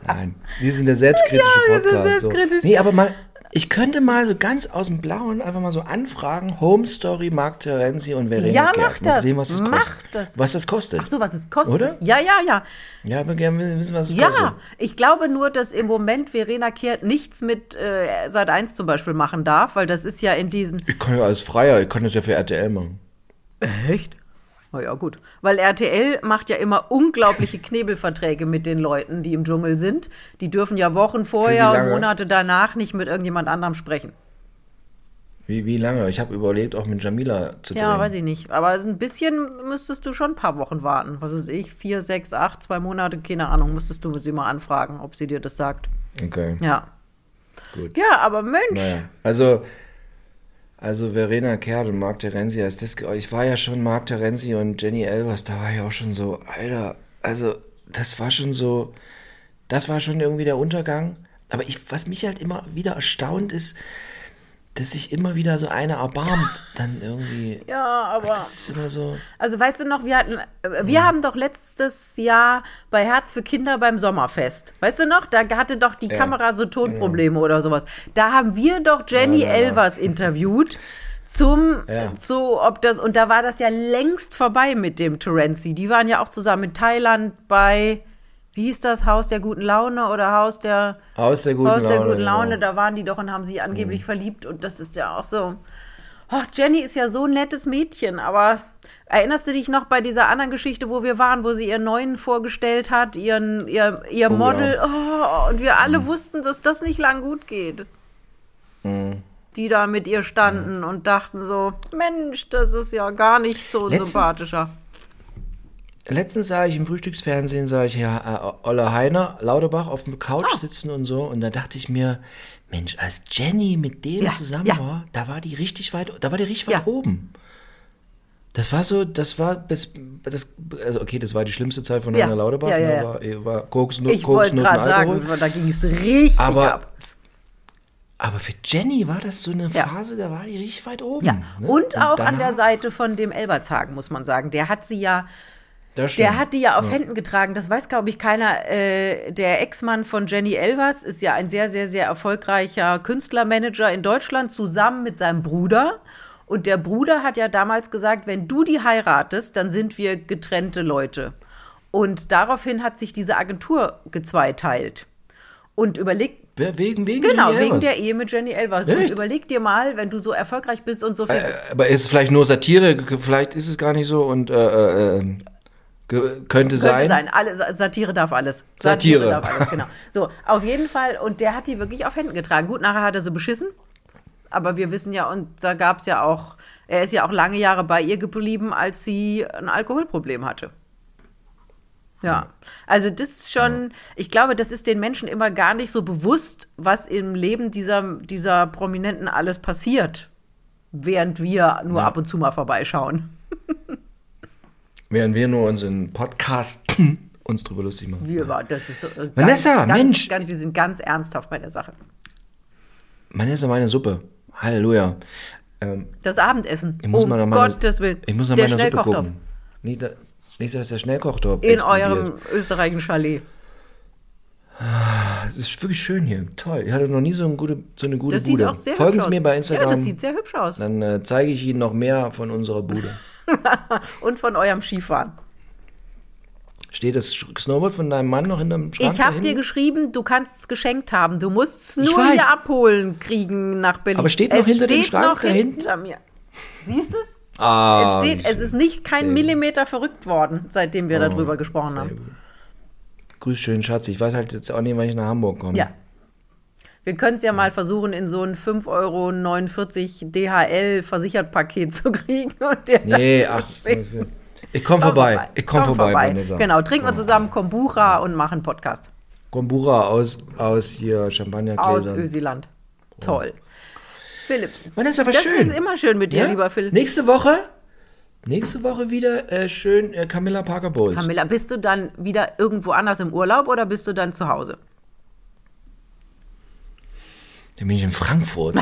S2: Nein, wir sind der selbstkritische
S1: Ja, wir sind selbstkritisch.
S2: So. Nee, aber mal, ich könnte mal so ganz aus dem Blauen einfach mal so anfragen, Home Story, Mark Terenzi und Verena
S1: Ja, mach
S2: Mal
S1: das.
S2: sehen, was das
S1: Mach
S2: kostet.
S1: das.
S2: Was das kostet.
S1: Ach so, was es kostet.
S2: Oder?
S1: Ja, ja, ja.
S2: Ja, wir gerne wissen, was es
S1: Ja,
S2: kostet.
S1: ich glaube nur, dass im Moment Verena Kehrt nichts mit äh, Sat 1 zum Beispiel machen darf, weil das ist ja in diesen
S2: Ich kann ja als Freier, ich kann das ja für RTL machen.
S1: Echt? Oh ja, gut. Weil RTL macht ja immer unglaubliche Knebelverträge mit den Leuten, die im Dschungel sind. Die dürfen ja Wochen vorher und? Monate danach nicht mit irgendjemand anderem sprechen.
S2: Wie, wie lange? Ich habe überlegt, auch mit Jamila zu drehen.
S1: Ja, weiß ich nicht. Aber ein bisschen müsstest du schon ein paar Wochen warten. Was weiß ich, vier, sechs, acht, zwei Monate, keine Ahnung, müsstest du sie mal anfragen, ob sie dir das sagt.
S2: Okay,
S1: Ja.
S2: gut.
S1: Ja, aber Mensch.
S2: Naja, also, also Verena Kehrt und Marc Terenzi, als das, ge- ich war ja schon Marc Terenzi und Jenny Elvers, da war ich auch schon so, Alter, also das war schon so, das war schon irgendwie der Untergang. Aber ich, was mich halt immer wieder erstaunt ist, dass sich immer wieder so einer erbarmt, dann irgendwie.
S1: Ja, aber.
S2: Das ist immer so.
S1: Also weißt du noch, wir hatten, äh, wir haben doch letztes Jahr bei Herz für Kinder beim Sommerfest. Weißt du noch? Da hatte doch die
S2: Ja,
S1: Kamera so Tonprobleme oder sowas. Da haben wir doch Jenny
S2: Ja, ja, ja.
S1: Elvers interviewt zum
S2: Ja.
S1: zu ob das und da war das ja längst vorbei mit dem Terenzi. Die waren ja auch zusammen in Thailand bei wie hieß das Haus der guten Laune oder Haus der
S2: Aus der guten
S1: aus der
S2: Laune,
S1: guten Laune,
S2: genau.
S1: da waren die doch und haben sie angeblich verliebt und das ist ja auch so. Ach, Jenny ist ja so ein nettes Mädchen, aber erinnerst du dich noch bei dieser anderen Geschichte, wo wir waren, wo sie ihren neuen vorgestellt hat, ihren, ihr, ihr
S2: Oh,
S1: Model,
S2: ja.
S1: oh, und wir alle wussten, dass das nicht lang gut geht. die da mit ihr standen und dachten so, Mensch, das ist ja gar nicht so ein sympathischer.
S2: Letztens sah ich im Frühstücksfernsehen, sah ich ja äh, Olle Heiner Lauterbach auf dem Couch
S1: Ah.
S2: sitzen und so. Und da dachte ich mir, Mensch, als Jenny mit dem
S1: Ja,
S2: zusammen
S1: ja.
S2: war, da war die richtig weit, da war die richtig
S1: Ja.
S2: weit oben. Das war so, das war bis, das, also okay, das war die schlimmste Zeit von. Heiner Lauterbach.
S1: Ja, ja,
S2: ne. War, eh, war Koks, Nu-
S1: Ich
S2: Koks,
S1: gerade
S2: Alkohol.
S1: sagen, da ging es richtig
S2: Aber,
S1: ab.
S2: aber für Jenny war das so eine. Phase, da war die richtig weit oben.
S1: Ja.
S2: ne?
S1: Und auch an der Seite von dem Elbertshagen, muss man sagen. Der hat sie ja. Der hat die ja auf Händen getragen. Das weiß, glaube ich, keiner. Äh, der Ex-Mann von Jenny Elvers ist ja ein sehr, sehr, sehr erfolgreicher Künstlermanager in Deutschland, zusammen mit seinem Bruder. Und der Bruder hat ja damals gesagt, wenn du die heiratest, dann sind wir getrennte Leute. Und daraufhin hat sich diese Agentur gezweiteilt. Und überlegt,
S2: Wegen, wegen
S1: genau, wegen der Ehe mit Jenny Elvers. Und überleg dir mal, wenn du so erfolgreich bist und so viel
S2: Äh, Aber ist es vielleicht nur Satire? Vielleicht ist es gar nicht so und äh, äh, äh, könnte,
S1: Könnte
S2: sein.
S1: sein. Alle, Sa- Satire darf alles.
S2: Satire.
S1: darf alles, genau. So, auf jeden Fall. Und der hat die wirklich auf Händen getragen. Gut, nachher hat er sie beschissen. Aber wir wissen ja, und da gab es ja auch, er ist ja auch lange Jahre bei ihr geblieben, als sie ein Alkoholproblem hatte. Ja, also das ist schon, ich glaube, das ist den Menschen immer gar nicht so bewusst, was im Leben dieser, dieser Prominenten alles passiert, während wir nur
S2: Ja.
S1: ab und zu mal vorbeischauen.
S2: Während wir nur unseren Podcast uns drüber lustig machen.
S1: Wir war, das ist so, äh,
S2: Vanessa,
S1: ganz,
S2: Mensch!
S1: Ganz, wir sind ganz ernsthaft bei der Sache.
S2: Vanessa, meine Suppe. Halleluja. Ähm,
S1: Das Abendessen.
S2: ich muss
S1: um
S2: mal meiner,
S1: Gottes Willen.
S2: Ich muss nach
S1: der
S2: meiner Suppe
S1: Schnellkochtopf
S2: gucken. Nicht, da- nicht, dass der Schnellkochtopf
S1: in
S2: explodiert.
S1: eurem österreichischen Chalet.
S2: Es ist wirklich schön hier. Toll. Ich hatte noch nie so eine gute, so eine gute
S1: Das sieht
S2: Bude.
S1: auch sehr
S2: Folgen
S1: hübsch
S2: Sie
S1: aus.
S2: mir bei
S1: Ja,
S2: Instagram.
S1: das sieht sehr hübsch aus.
S2: dann äh, zeige ich Ihnen noch mehr von unserer Bude.
S1: Und von eurem Skifahren.
S2: Steht das Snowboard von deinem Mann noch in deinem Schrank?
S1: Ich habe dir geschrieben, du kannst es geschenkt haben. Du musst es nur hier abholen kriegen nach Berlin.
S2: Aber steht noch
S1: es
S2: hinter dem
S1: steht
S2: Schrank
S1: noch
S2: da
S1: hinter mir. Siehst du es?
S2: Ah,
S1: Es steht, es ist nicht kein
S2: Sehr
S1: Millimeter verrückt worden, seitdem wir
S2: Oh,
S1: darüber gesprochen haben.
S2: gut. Grüß schön, Schatz. Ich weiß halt jetzt auch nicht, wann ich nach Hamburg komme.
S1: Ja. Wir können es ja mal versuchen, in so ein 5,49 Euro DHL versichert Paket zu kriegen und dir
S2: Nee,
S1: das
S2: ach, ich komme
S1: Komm
S2: vorbei. Ich komme
S1: Komm
S2: vorbei, Vanessa.
S1: Genau, trinken wir zusammen Kombucha und machen Podcast
S2: Gombura aus, aus hier
S1: aus
S2: Champagnergläsern.
S1: Ösiland. Toll. Philipp,
S2: Vanessa, war
S1: das
S2: schön.
S1: ist immer schön mit dir,
S2: Ja?
S1: lieber Philipp.
S2: Nächste Woche, nächste Woche wieder äh, schön äh, Camilla Parker Bowles.
S1: Camilla, bist du dann wieder irgendwo anders im Urlaub oder bist du dann zu Hause?
S2: Dann bin ich in Frankfurt.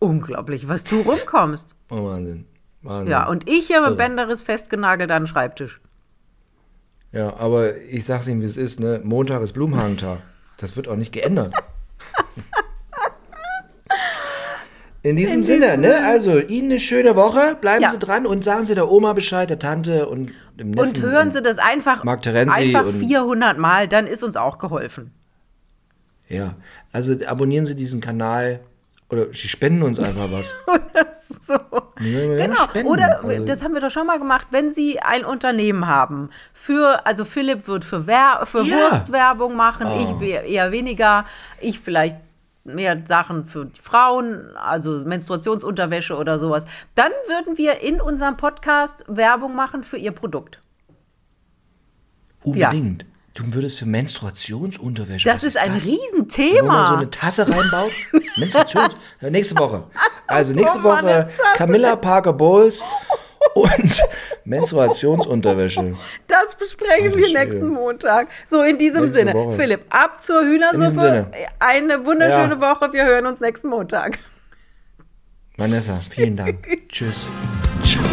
S1: Unglaublich, was du rumkommst.
S2: Oh, Wahnsinn. Wahnsinn.
S1: Ja, und ich hier mit Bänderis festgenagelt an den Schreibtisch.
S2: ja, aber ich sag's Ihnen, wie es ist, ne? Montag ist Blumenhagentag. Das wird auch nicht geändert. In diesem Sinne, ne? Also, Ihnen eine schöne Woche. Bleiben
S1: Ja.
S2: Sie dran und sagen Sie der Oma Bescheid, der Tante und dem Neffen.
S1: Und hören Sie das einfach, einfach
S2: und-
S1: 400 Mal, dann ist uns auch geholfen.
S2: Ja, also abonnieren Sie diesen Kanal oder Sie spenden uns einfach was.
S1: so.
S2: Wir wollen gerne
S1: Genau.
S2: spenden.
S1: Oder
S2: Also-
S1: das haben wir doch schon mal gemacht, wenn Sie ein Unternehmen haben. Für, also Philipp wird für, Wer für
S2: Ja.
S1: Wurstwerbung machen,
S2: Oh.
S1: ich eher weniger, ich vielleicht mehr Sachen für Frauen, also Menstruationsunterwäsche oder sowas. Dann würden wir in unserem Podcast Werbung machen für Ihr Produkt.
S2: Unbedingt. Du würdest für Menstruationsunterwäsche.
S1: Das ist ein
S2: Wo man so
S1: Riesenthema.
S2: eine Tasse reinbaut. Menstruations. Ja, nächste Woche. Also nächste
S1: Guck mal, eine
S2: Woche. Camilla Parker Bowles und Menstruationsunterwäsche.
S1: Das besprechen
S2: Alter
S1: wir nächsten Montag. So, in diesem
S2: Nächste
S1: Sinne.
S2: Woche.
S1: Philipp, ab zur Hühnersuppe. Eine wunderschöne
S2: Ja.
S1: Woche. Wir hören uns nächsten Montag.
S2: Vanessa, vielen Dank. Tschüss. Ciao.